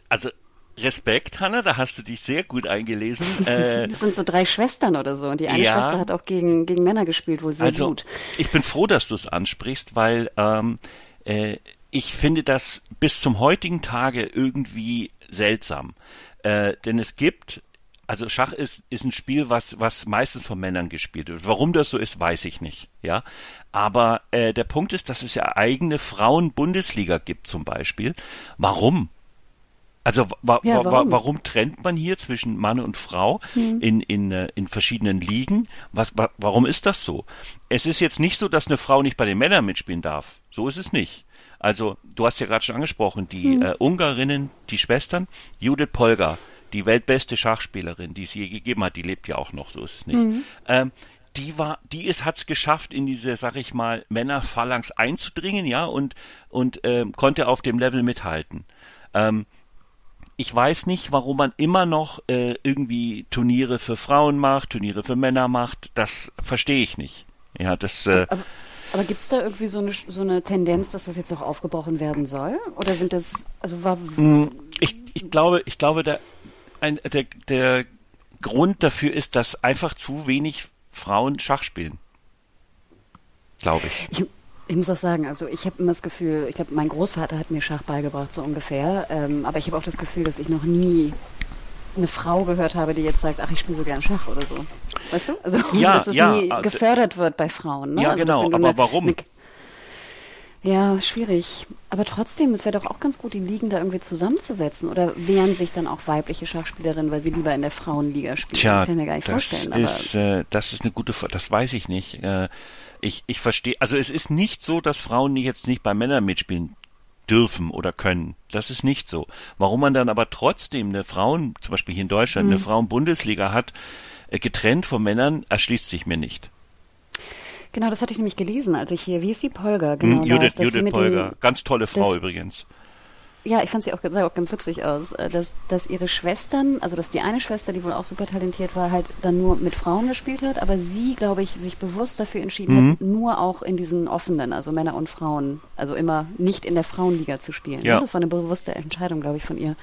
also Respekt, Hanna, da hast du dich sehr gut eingelesen. [LAUGHS] Äh, das sind so drei Schwestern oder so und die eine ja, Schwester hat auch gegen, gegen Männer gespielt, wohl sehr also, gut. Ich bin froh, dass du es ansprichst, weil ähm, äh, ich finde das bis zum heutigen Tage irgendwie seltsam. Äh, denn es gibt also Schach ist, ist ein Spiel, was, was meistens von Männern gespielt wird. Warum das so ist, weiß ich nicht. Ja, aber äh, der Punkt ist, dass es ja eigene Frauen-Bundesliga gibt zum Beispiel. Warum? Also wa ja, warum? Wa warum trennt man hier zwischen Mann und Frau hm. in, in, äh, in verschiedenen Ligen? Was, wa warum ist das so? Es ist jetzt nicht so, dass eine Frau nicht bei den Männern mitspielen darf. So ist es nicht. Also, du hast ja gerade schon angesprochen, die hm. äh, Ungarinnen, die Schwestern, Judith Polgar, die weltbeste Schachspielerin, die es je gegeben hat, die lebt ja auch noch, so ist es nicht. Mhm. Ähm, die war, die ist, hat's geschafft, in diese, sag ich mal, Männerphalanx einzudringen, ja, und, und ähm, konnte auf dem Level mithalten. Ähm, ich weiß nicht, warum man immer noch äh, irgendwie Turniere für Frauen macht, Turniere für Männer macht. Das verstehe ich nicht. Ja, das. Äh, aber, aber gibt es da irgendwie so eine, so eine Tendenz, dass das jetzt auch aufgebrochen werden soll? Oder sind das, also war. Hm, ich, ich glaube, ich glaube, da ein, der, der Grund dafür ist, dass einfach zu wenig Frauen Schach spielen. Glaube ich. ich. Ich muss auch sagen, also ich habe immer das Gefühl, ich glaube, mein Großvater hat mir Schach beigebracht, so ungefähr. Ähm, aber ich habe auch das Gefühl, dass ich noch nie eine Frau gehört habe, die jetzt sagt, ach, ich spiele so gern Schach oder so. Weißt du? Also, ja, dass es ja, nie gefördert wird bei Frauen. Ne? Ja, also, genau, aber warum? Eine, ja, schwierig. Aber trotzdem, es wäre doch auch ganz gut, die Ligen da irgendwie zusammenzusetzen. Oder wehren sich dann auch weibliche Schachspielerinnen, weil sie lieber in der Frauenliga spielen? Tja, das kann ich mir gar nicht das vorstellen. Ist, äh, das ist eine gute, das weiß ich nicht. Äh, ich ich verstehe, also es ist nicht so, dass Frauen jetzt nicht bei Männern mitspielen dürfen oder können. Das ist nicht so. Warum man dann aber trotzdem eine Frauen, zum Beispiel hier in Deutschland, mhm. eine Frauenbundesliga hat, äh, getrennt von Männern, erschließt sich mir nicht. Genau, das hatte ich nämlich gelesen, als ich hier, wie ist die Polga? Genau, hm, Judith, das, Judith Polga, den, ganz tolle Frau das, übrigens. Ja, ich fand sie auch, sah auch ganz witzig aus, äh, dass, dass ihre Schwestern, also dass die eine Schwester, die wohl auch super talentiert war, halt dann nur mit Frauen gespielt hat, aber sie, glaube ich, sich bewusst dafür entschieden mhm. hat, nur auch in diesen offenen, also Männer und Frauen, also immer nicht in der Frauenliga zu spielen. Ja. Das war eine bewusste Entscheidung, glaube ich, von ihr.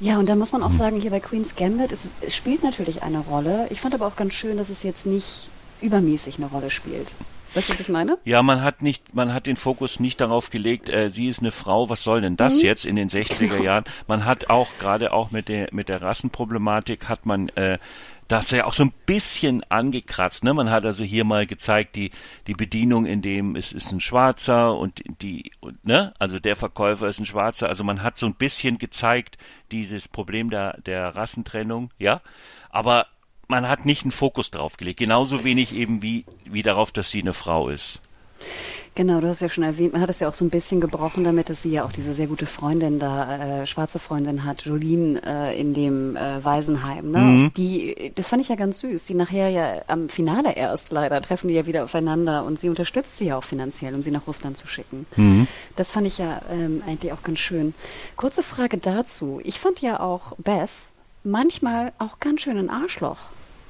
Ja, und dann muss man auch mhm. sagen, hier bei Queen's Gambit, es, es spielt natürlich eine Rolle. Ich fand aber auch ganz schön, dass es jetzt nicht übermäßig eine Rolle spielt. Weißt du, was ich meine? Ja, man hat nicht, man hat den Fokus nicht darauf gelegt, äh, sie ist eine Frau, was soll denn das mhm. jetzt in den 60er Jahren? Man hat auch, gerade auch mit der, mit der Rassenproblematik hat man, äh, Das ja auch so ein bisschen angekratzt. Ne? Man hat also hier mal gezeigt, die, die Bedienung, in dem es ist ein Schwarzer und die, und, ne? also der Verkäufer ist ein Schwarzer. Also man hat so ein bisschen gezeigt, dieses Problem der, der Rassentrennung, ja. Aber man hat nicht einen Fokus drauf gelegt. Genauso wenig eben wie, wie darauf, dass sie eine Frau ist. Genau, du hast ja schon erwähnt, man hat es ja auch so ein bisschen gebrochen damit, dass sie ja auch diese sehr gute Freundin da, äh, schwarze Freundin hat, Jolene äh, in dem äh, Waisenheim. Ne? Mhm. Die, das fand ich ja ganz süß. Die nachher ja am Finale erst leider treffen die ja wieder aufeinander und sie unterstützt sie ja auch finanziell, um sie nach Russland zu schicken. Mhm. Das fand ich ja ähm, eigentlich auch ganz schön. Kurze Frage dazu. Ich fand ja auch Beth manchmal auch ganz schön ein Arschloch.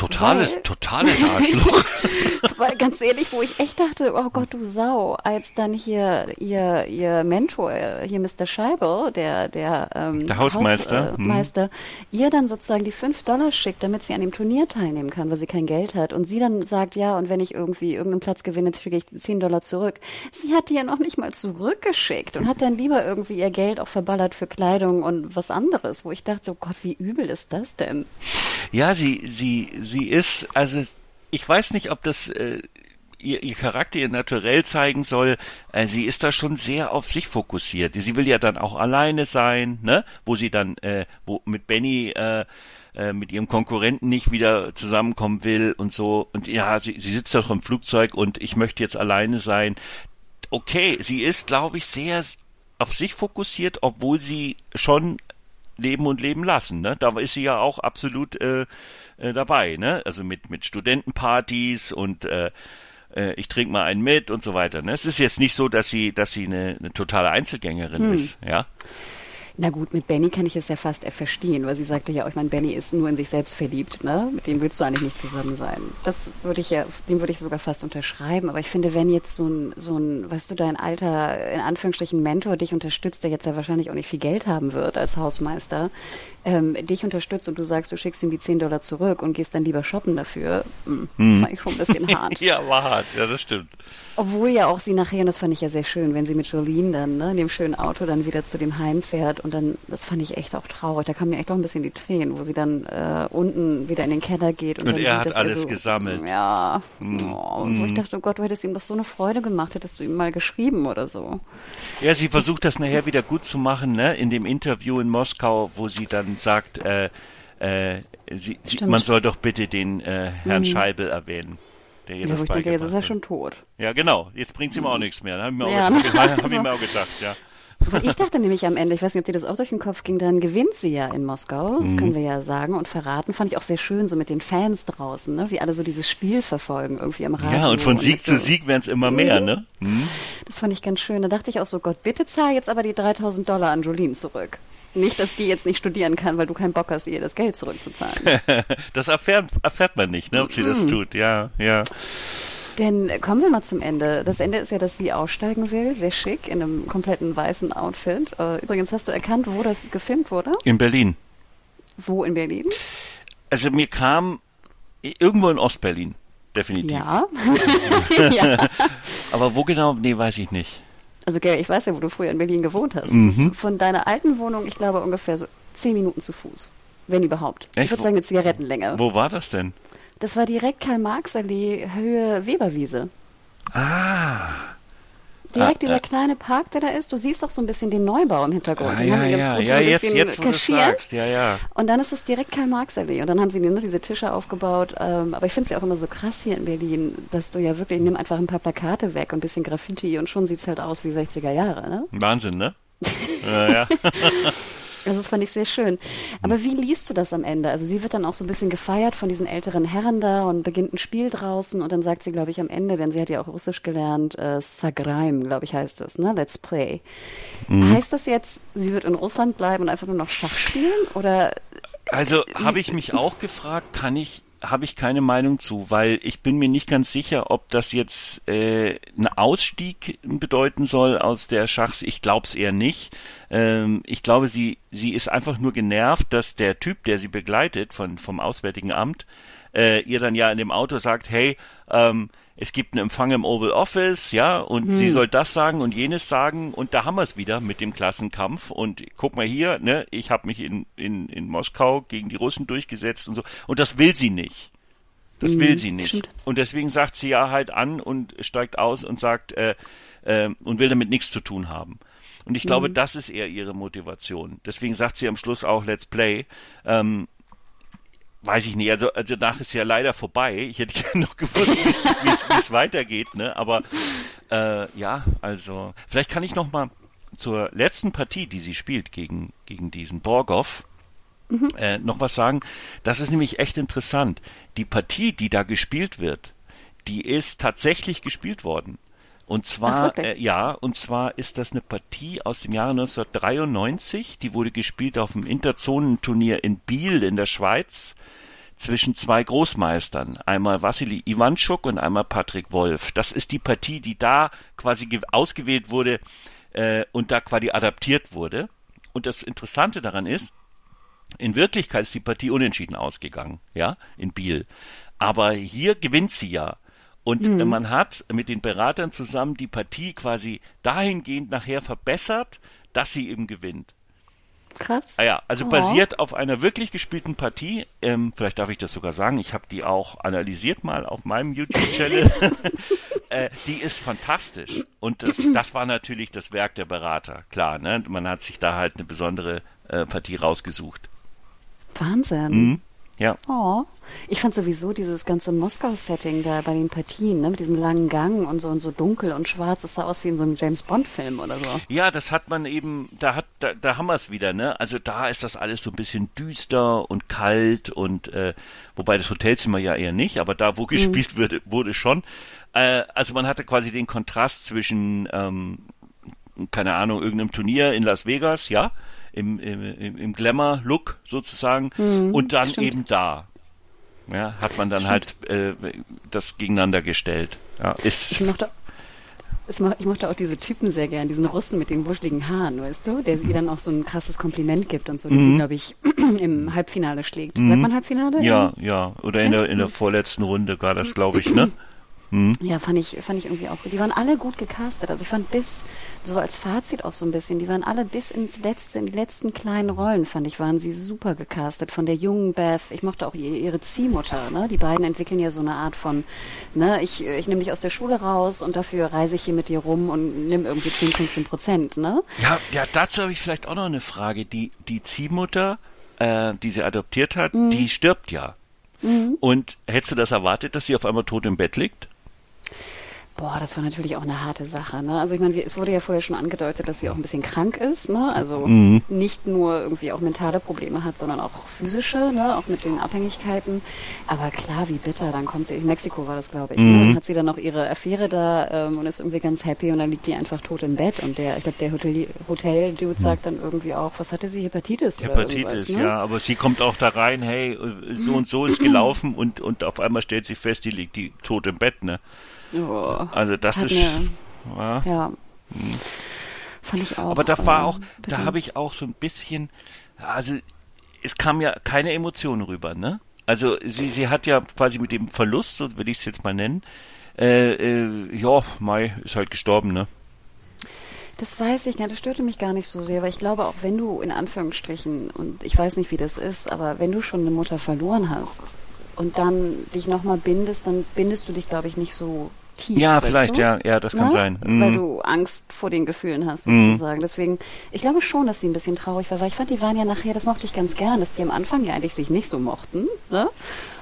Totales, weil, totales [LAUGHS] Arschloch. weil ganz ehrlich, wo ich echt dachte, oh Gott, du Sau, als dann hier ihr, ihr Mentor, hier Mr. Scheibe, der, der, ähm, der Hausmeister, Haus, äh, hm. ihr dann sozusagen die fünf Dollar schickt, damit sie an dem Turnier teilnehmen kann, weil sie kein Geld hat. Und sie dann sagt, ja, und wenn ich irgendwie irgendeinen Platz gewinne, schicke ich zehn Dollar zurück. Sie hat die ja noch nicht mal zurückgeschickt und hat dann lieber irgendwie ihr Geld auch verballert für Kleidung und was anderes, wo ich dachte, oh Gott, wie übel ist das denn? Ja, sie, sie, sie ist, also ich weiß nicht, ob das äh, ihr, ihr Charakter, ihr Naturell zeigen soll. Äh, sie ist da schon sehr auf sich fokussiert. Sie will ja dann auch alleine sein, ne? Wo sie dann, äh, wo mit Benny äh, äh, mit ihrem Konkurrenten nicht wieder zusammenkommen will und so. Und ja, sie, sie sitzt doch im Flugzeug und ich möchte jetzt alleine sein. Okay, sie ist, glaube ich, sehr auf sich fokussiert, obwohl sie schon leben und leben lassen. Ne? Da ist sie ja auch absolut äh, äh, dabei. Ne? Also mit, mit Studentenpartys und äh, äh, ich trinke mal einen mit und so weiter. Ne? Es ist jetzt nicht so, dass sie, dass sie eine, eine totale Einzelgängerin hm. ist. Ja. Na gut, mit Benny kann ich es ja fast verstehen, weil sie sagte ja, ich meine, Benny ist nur in sich selbst verliebt, ne? Mit dem willst du eigentlich nicht zusammen sein. Das würde ich ja, dem würde ich sogar fast unterschreiben. Aber ich finde, wenn jetzt so ein, so ein, weißt du, dein alter, in Anführungsstrichen Mentor dich unterstützt, der jetzt ja wahrscheinlich auch nicht viel Geld haben wird als Hausmeister, ähm, dich unterstützt und du sagst, du schickst ihm die 10 Dollar zurück und gehst dann lieber shoppen dafür, hm, hm. fand ich schon ein bisschen [LAUGHS] hart. ja, war hart, ja, das stimmt. Obwohl ja auch sie nachher, und das fand ich ja sehr schön, wenn sie mit Jolene dann, ne, in dem schönen Auto dann wieder zu dem Heim fährt und dann, das fand ich echt auch traurig. Da kamen mir echt auch ein bisschen die Tränen, wo sie dann äh, unten wieder in den Keller geht und, und er sieht, hat alles er so, gesammelt. Ja, mm. oh, mm. wo ich dachte, oh Gott, du hättest ihm doch so eine Freude gemacht, hättest du ihm mal geschrieben oder so. Ja, sie versucht das nachher wieder gut zu machen, ne, in dem Interview in Moskau, wo sie dann sagt, äh, äh, sie, sie, man soll doch bitte den äh, Herrn mhm. Scheibel erwähnen der ihr ja, das ich denke, jetzt ist er schon tot. Ja, genau. Jetzt bringt sie ihm auch nichts mehr. Da habe ja, hab ich mir auch [LAUGHS] gedacht, ja. Ich dachte nämlich am Ende, ich weiß nicht, ob dir das auch durch den Kopf ging, dann gewinnt sie ja in Moskau, das mhm. können wir ja sagen und verraten. Fand ich auch sehr schön, so mit den Fans draußen, ne? wie alle so dieses Spiel verfolgen, irgendwie am Radio. Ja, und von Sieg und zu so. Sieg werden es immer mehr, ne? Mhm. Das fand ich ganz schön. Da dachte ich auch so, Gott, bitte zahl jetzt aber die 3000 Dollar an Jolene zurück. Nicht, dass die jetzt nicht studieren kann, weil du keinen Bock hast, ihr das Geld zurückzuzahlen. [LAUGHS] das erfährt, erfährt man nicht, ne, ob sie das tut, ja, ja. Denn kommen wir mal zum Ende. Das Ende ist ja, dass sie aussteigen will, sehr schick, in einem kompletten weißen Outfit. Äh, übrigens, hast du erkannt, wo das gefilmt wurde? In Berlin. Wo in Berlin? Also mir kam irgendwo in Ostberlin, definitiv. Ja. [LAUGHS] ja. Aber wo genau, nee, weiß ich nicht. Also Gary, ich weiß ja, wo du früher in Berlin gewohnt hast. Mhm. von deiner alten Wohnung, ich glaube, ungefähr so zehn Minuten zu Fuß. Wenn überhaupt. Echt? Ich würde sagen, eine Zigarettenlänge. Wo war das denn? Das war direkt Karl-Marx-Allee, Höhe Weberwiese. Ah. Direkt ah, dieser äh, kleine Park, der da ist. Du siehst doch so ein bisschen den Neubau im Hintergrund. Ah, den ja, haben wir ganz ja, gut ja, so ein jetzt, bisschen jetzt, kaschiert. Ja, ja. Und dann ist es direkt Karl-Marx-Allee. Und dann haben sie nur diese Tische aufgebaut. Ähm, aber ich finde es ja auch immer so krass hier in Berlin, dass du ja wirklich, nimm einfach ein paar Plakate weg und ein bisschen Graffiti und schon sieht es halt aus wie 60er Jahre, ne? Wahnsinn, ne? ja, ja. [LAUGHS] Also das fand ich sehr schön. Aber wie liest du das am Ende? Also sie wird dann auch so ein bisschen gefeiert von diesen älteren Herren da und beginnt ein Spiel draußen und dann sagt sie, glaube ich, am Ende, denn sie hat ja auch Russisch gelernt, äh, Sagraim, glaube ich, heißt das, ne? Let's Play. Mhm. Heißt das jetzt, sie wird in Russland bleiben und einfach nur noch Schach spielen? Oder also habe ich mich auch gefragt, kann ich habe ich keine Meinung zu, weil ich bin mir nicht ganz sicher, ob das jetzt äh, ein Ausstieg bedeuten soll aus der Schachs. Ich glaube es eher nicht. Ähm, ich glaube, sie, sie ist einfach nur genervt, dass der Typ, der sie begleitet von, vom Auswärtigen Amt, äh, ihr dann ja in dem Auto sagt, hey, ähm, es gibt einen Empfang im Oval Office, ja, und hm. sie soll das sagen und jenes sagen und da haben wir es wieder mit dem Klassenkampf und guck mal hier, ne, ich habe mich in, in, in Moskau gegen die Russen durchgesetzt und so und das will sie nicht. Das hm, will sie nicht. Stimmt. Und deswegen sagt sie ja halt an und steigt aus und sagt äh, äh, und will damit nichts zu tun haben. Und ich glaube, hm. das ist eher ihre Motivation. Deswegen sagt sie am Schluss auch Let's Play. Ähm, weiß ich nicht, also, also danach ist ja leider vorbei. Ich hätte [LAUGHS] gerne noch gewusst, wie es [LAUGHS] weitergeht, ne? Aber äh, ja, also vielleicht kann ich noch mal zur letzten Partie, die sie spielt gegen gegen diesen Borgov, mhm. äh, noch was sagen. Das ist nämlich echt interessant. Die Partie, die da gespielt wird, die ist tatsächlich gespielt worden. Und zwar, Ach, äh, ja, und zwar ist das eine Partie aus dem Jahre 1993. Die wurde gespielt auf dem Interzonenturnier in Biel in der Schweiz zwischen zwei Großmeistern, einmal Wassili Iwanschuk und einmal Patrick Wolf. Das ist die Partie, die da quasi ausgewählt wurde äh, und da quasi adaptiert wurde. Und das Interessante daran ist, in Wirklichkeit ist die Partie unentschieden ausgegangen, ja, in Biel. Aber hier gewinnt sie ja. Und mhm. man hat mit den Beratern zusammen die Partie quasi dahingehend nachher verbessert, dass sie eben gewinnt. Krass. Ah ja, also oh. basiert auf einer wirklich gespielten Partie. Ähm, vielleicht darf ich das sogar sagen. Ich habe die auch analysiert mal auf meinem YouTube-Channel. [LAUGHS] [LAUGHS] äh, die ist fantastisch. Und das, das war natürlich das Werk der Berater. Klar, ne? Man hat sich da halt eine besondere äh, Partie rausgesucht. Wahnsinn. Mhm. Ja. Oh. Ich fand sowieso dieses ganze Moskau-Setting da bei den Partien, ne, mit diesem langen Gang und so und so dunkel und schwarz, das sah aus wie in so einem James Bond-Film oder so. Ja, das hat man eben, da hat, da, da haben wir es wieder, ne? Also da ist das alles so ein bisschen düster und kalt und äh, wobei das Hotelzimmer ja eher nicht, aber da, wo mhm. gespielt mhm. wurde, wurde schon. Äh, also man hatte quasi den Kontrast zwischen ähm, keine Ahnung, irgendeinem Turnier in Las Vegas, ja, im, im, im Glamour-Look sozusagen mhm, und dann stimmt. eben da. Ja, hat man dann stimmt. halt äh, das gegeneinander gestellt. Ja, ist ich mochte, ich mochte auch diese Typen sehr gern, diesen Russen mit den wuscheligen Haaren, weißt du, der ihr dann auch so ein krasses Kompliment gibt und so, der mhm. sie, glaube ich, [CLEARS THROAT] im Halbfinale schlägt. Mhm. Sagt man Halbfinale? Ja, ja, oder in, ja? der, in der vorletzten Runde war das, glaube ich, ne? [CLEARS THROAT] Mhm. Ja, fand ich, fand ich irgendwie auch gut. Die waren alle gut gecastet. Also ich fand bis, so als Fazit auch so ein bisschen, die waren alle bis ins letzte, in die letzten kleinen Rollen, fand ich, waren sie super gecastet. Von der jungen Beth, ich mochte auch ihre, ihre Ziehmutter, ne? Die beiden entwickeln ja so eine Art von, ne, ich, ich nehme dich aus der Schule raus und dafür reise ich hier mit dir rum und nimm irgendwie 10, 15 Prozent, ne? Ja, ja, dazu habe ich vielleicht auch noch eine Frage. Die, die Ziehmutter, äh, die sie adoptiert hat, mhm. die stirbt ja. Mhm. Und hättest du das erwartet, dass sie auf einmal tot im Bett liegt? Boah, das war natürlich auch eine harte Sache. Ne? Also ich meine, es wurde ja vorher schon angedeutet, dass sie auch ein bisschen krank ist. Ne? Also mhm. nicht nur irgendwie auch mentale Probleme hat, sondern auch physische, ne? auch mit den Abhängigkeiten. Aber klar, wie bitter. Dann kommt sie, in Mexiko war das, glaube ich. Ne? Mhm. Ne? Dann hat sie dann noch ihre Affäre da ähm, und ist irgendwie ganz happy und dann liegt die einfach tot im Bett. Und der, ich glaube, der Hotel, Hotel-Dude mhm. sagt dann irgendwie auch, was hatte sie, Hepatitis? Hepatitis, ne? ja. Aber sie kommt auch da rein, hey, so und so ist gelaufen und, und auf einmal stellt sie fest, die liegt die tot im Bett, ne? Oh, also das ist eine, ja, ja. Hm. fand ich auch. Aber da war auch, bitte. da habe ich auch so ein bisschen, also es kam ja keine Emotion rüber, ne? Also sie, sie hat ja quasi mit dem Verlust, so will ich es jetzt mal nennen, äh, äh, ja, Mai ist halt gestorben, ne? Das weiß ich nicht, das störte mich gar nicht so sehr, weil ich glaube, auch wenn du in Anführungsstrichen, und ich weiß nicht, wie das ist, aber wenn du schon eine Mutter verloren hast und dann dich nochmal bindest, dann bindest du dich, glaube ich, nicht so tief. Ja, vielleicht, du? ja, ja, das kann ne? sein. Mhm. Weil du Angst vor den Gefühlen hast, mhm. sozusagen. Mhm. Deswegen, ich glaube schon, dass sie ein bisschen traurig war, weil ich fand, die waren ja nachher, das mochte ich ganz gern, dass die am Anfang ja eigentlich sich nicht so mochten, ne?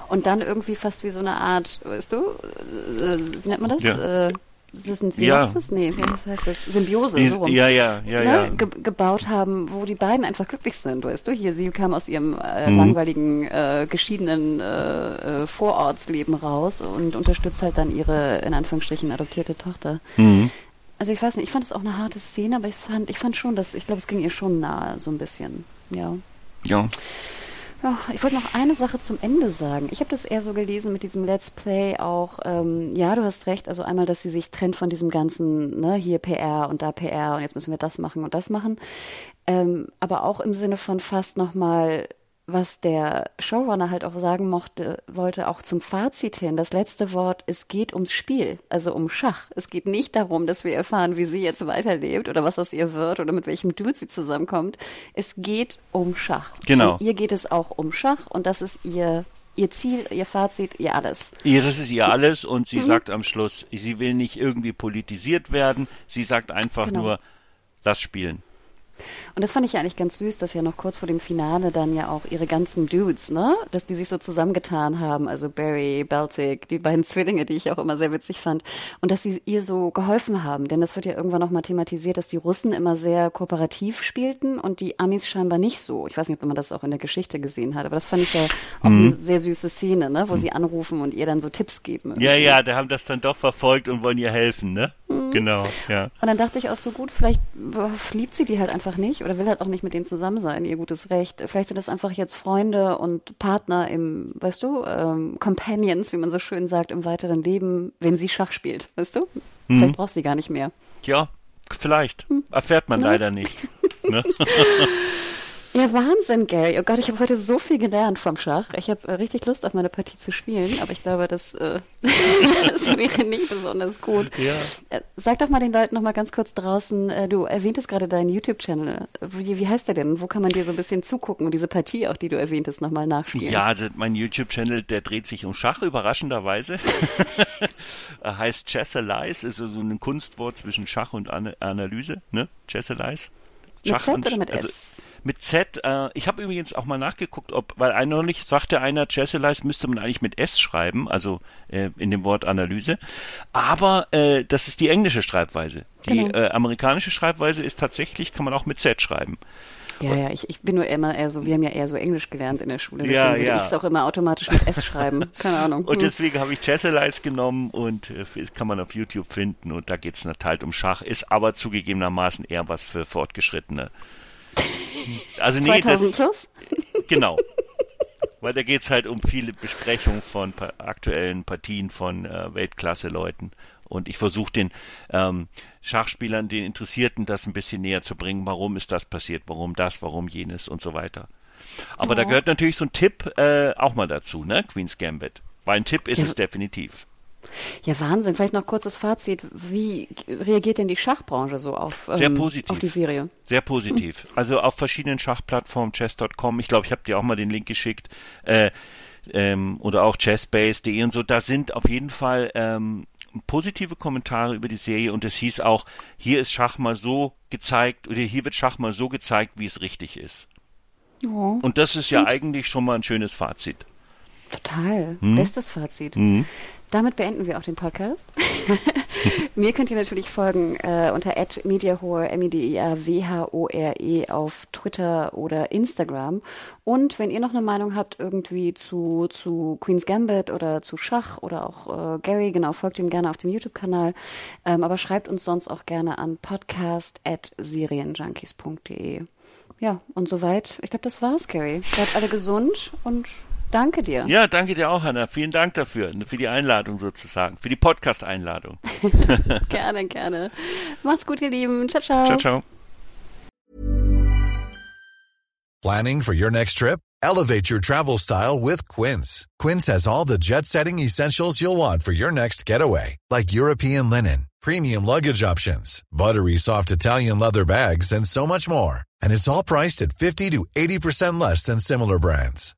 Und dann irgendwie fast wie so eine Art, weißt du, äh, wie nennt man das? Ja. Äh, ist das ein Synopsis? Ja. Nee, wie heißt das? Symbiose, Die, so rum. Ja, ja, ja, ne? ja. Ge gebaut haben, wo die beiden einfach glücklich sind, weißt du? Hier, sie kam aus ihrem äh, mhm. langweiligen, äh, geschiedenen äh, äh, Vorortsleben raus und unterstützt halt dann ihre, in Anführungsstrichen, adoptierte Tochter. Mhm. Also ich weiß nicht, ich fand es auch eine harte Szene, aber ich fand, ich fand schon, dass, ich glaube, es ging ihr schon nahe, so ein bisschen, ja. Ja. Ja, ich wollte noch eine Sache zum Ende sagen. Ich habe das eher so gelesen mit diesem Let's Play auch. Ähm, ja, du hast recht. Also einmal, dass sie sich trennt von diesem ganzen, ne, hier PR und da PR und jetzt müssen wir das machen und das machen. Ähm, aber auch im Sinne von fast nochmal was der Showrunner halt auch sagen mochte, wollte auch zum Fazit hin. Das letzte Wort, es geht ums Spiel, also um Schach. Es geht nicht darum, dass wir erfahren, wie sie jetzt weiterlebt oder was aus ihr wird oder mit welchem Dude sie zusammenkommt. Es geht um Schach. Genau. Und ihr geht es auch um Schach und das ist ihr ihr Ziel, ihr Fazit, ihr alles. Ja, das ist ihr alles und sie mhm. sagt am Schluss, sie will nicht irgendwie politisiert werden. Sie sagt einfach genau. nur, lass spielen. Und das fand ich ja eigentlich ganz süß, dass ja noch kurz vor dem Finale dann ja auch ihre ganzen Dudes, ne, dass die sich so zusammengetan haben, also Barry, Baltic, die beiden Zwillinge, die ich auch immer sehr witzig fand, und dass sie ihr so geholfen haben, denn das wird ja irgendwann nochmal thematisiert, dass die Russen immer sehr kooperativ spielten und die Amis scheinbar nicht so. Ich weiß nicht, ob man das auch in der Geschichte gesehen hat, aber das fand ich ja auch mhm. eine sehr süße Szene, ne, wo mhm. sie anrufen und ihr dann so Tipps geben. Irgendwie. Ja, ja, da haben das dann doch verfolgt und wollen ihr helfen, ne? Mhm. Genau, ja. Und dann dachte ich auch so gut, vielleicht liebt sie die halt einfach nicht oder will halt auch nicht mit denen zusammen sein, ihr gutes Recht. Vielleicht sind das einfach jetzt Freunde und Partner im, weißt du, ähm, Companions, wie man so schön sagt, im weiteren Leben, wenn sie Schach spielt, weißt du? Mhm. Vielleicht braucht sie gar nicht mehr. Ja, vielleicht. Hm. Erfährt man ne? leider nicht. ne? [LAUGHS] Ja, Wahnsinn, Gary. Oh Gott, ich habe heute so viel gelernt vom Schach. Ich habe äh, richtig Lust auf meine Partie zu spielen, aber ich glaube, das, äh, [LAUGHS] das wäre nicht besonders gut. Ja. Äh, sag doch mal den Leuten noch mal ganz kurz draußen, äh, du erwähntest gerade deinen YouTube-Channel. Wie, wie heißt der denn? Wo kann man dir so ein bisschen zugucken und diese Partie auch, die du erwähntest, nochmal nachspielen? Ja, also mein YouTube-Channel, der dreht sich um Schach, überraschenderweise. [LAUGHS] er heißt Chessalize, ist so also ein Kunstwort zwischen Schach und An Analyse, ne? Chessalize. Schach mit Z oder mit also, S? Mit Z. Äh, ich habe übrigens auch mal nachgeguckt, ob, weil einer neulich sagte einer, Chesselize müsste man eigentlich mit S schreiben, also äh, in dem Wort Analyse. Aber äh, das ist die englische Schreibweise. Die genau. äh, amerikanische Schreibweise ist tatsächlich, kann man auch mit Z schreiben. Ja, ja, ich, ich bin nur immer eher so, wir haben ja eher so Englisch gelernt in der Schule. Deswegen ja, ja. ich es auch immer automatisch mit S schreiben. [LAUGHS] Keine Ahnung. Und hm. deswegen habe ich Chesselize genommen und äh, kann man auf YouTube finden und da geht es halt um Schach, ist aber zugegebenermaßen eher was für Fortgeschrittene. [LAUGHS] Also nee, 2000 das, plus? Genau. Weil da geht es halt um viele Besprechungen von pa aktuellen Partien von äh, Weltklasse-Leuten. Und ich versuche den ähm, Schachspielern, den Interessierten, das ein bisschen näher zu bringen. Warum ist das passiert? Warum das? Warum jenes? Und so weiter. Aber oh. da gehört natürlich so ein Tipp äh, auch mal dazu, ne? Queen's Gambit. Weil ein Tipp ist ja. es definitiv. Ja, Wahnsinn. Vielleicht noch kurzes Fazit. Wie reagiert denn die Schachbranche so auf, Sehr ähm, positiv. auf die Serie? Sehr positiv. Also auf verschiedenen Schachplattformen, chess.com, ich glaube, ich habe dir auch mal den Link geschickt, äh, ähm, oder auch chessbase.de und so, da sind auf jeden Fall ähm, positive Kommentare über die Serie und es hieß auch, hier ist Schach mal so gezeigt oder hier wird Schach mal so gezeigt, wie es richtig ist. Oh, und das ist ja eigentlich schon mal ein schönes Fazit. Total. Hm? Bestes Fazit. Hm? Damit beenden wir auch den Podcast. [LAUGHS] Mir könnt ihr natürlich folgen äh, unter @mediahore m e d i a w h o r e auf Twitter oder Instagram. Und wenn ihr noch eine Meinung habt irgendwie zu zu Queen's Gambit oder zu Schach oder auch äh, Gary, genau, folgt ihm gerne auf dem YouTube-Kanal. Ähm, aber schreibt uns sonst auch gerne an podcast@serienjunkies.de. Ja, und soweit. Ich glaube, das war's, Gary. Bleibt alle gesund und Danke dir. Ja, danke dir auch, Hanna. Vielen Dank dafür, für die Einladung sozusagen, für die Podcast-Einladung. [LAUGHS] gerne, gerne. Macht's gut, ihr Lieben. Ciao, ciao. Ciao, ciao. Planning for your next trip? Elevate your travel style with Quince. Quince has all the jet-setting essentials you'll want for your next getaway, like European linen, premium luggage options, buttery soft Italian leather bags, and so much more. And it's all priced at 50 to 80% less than similar brands.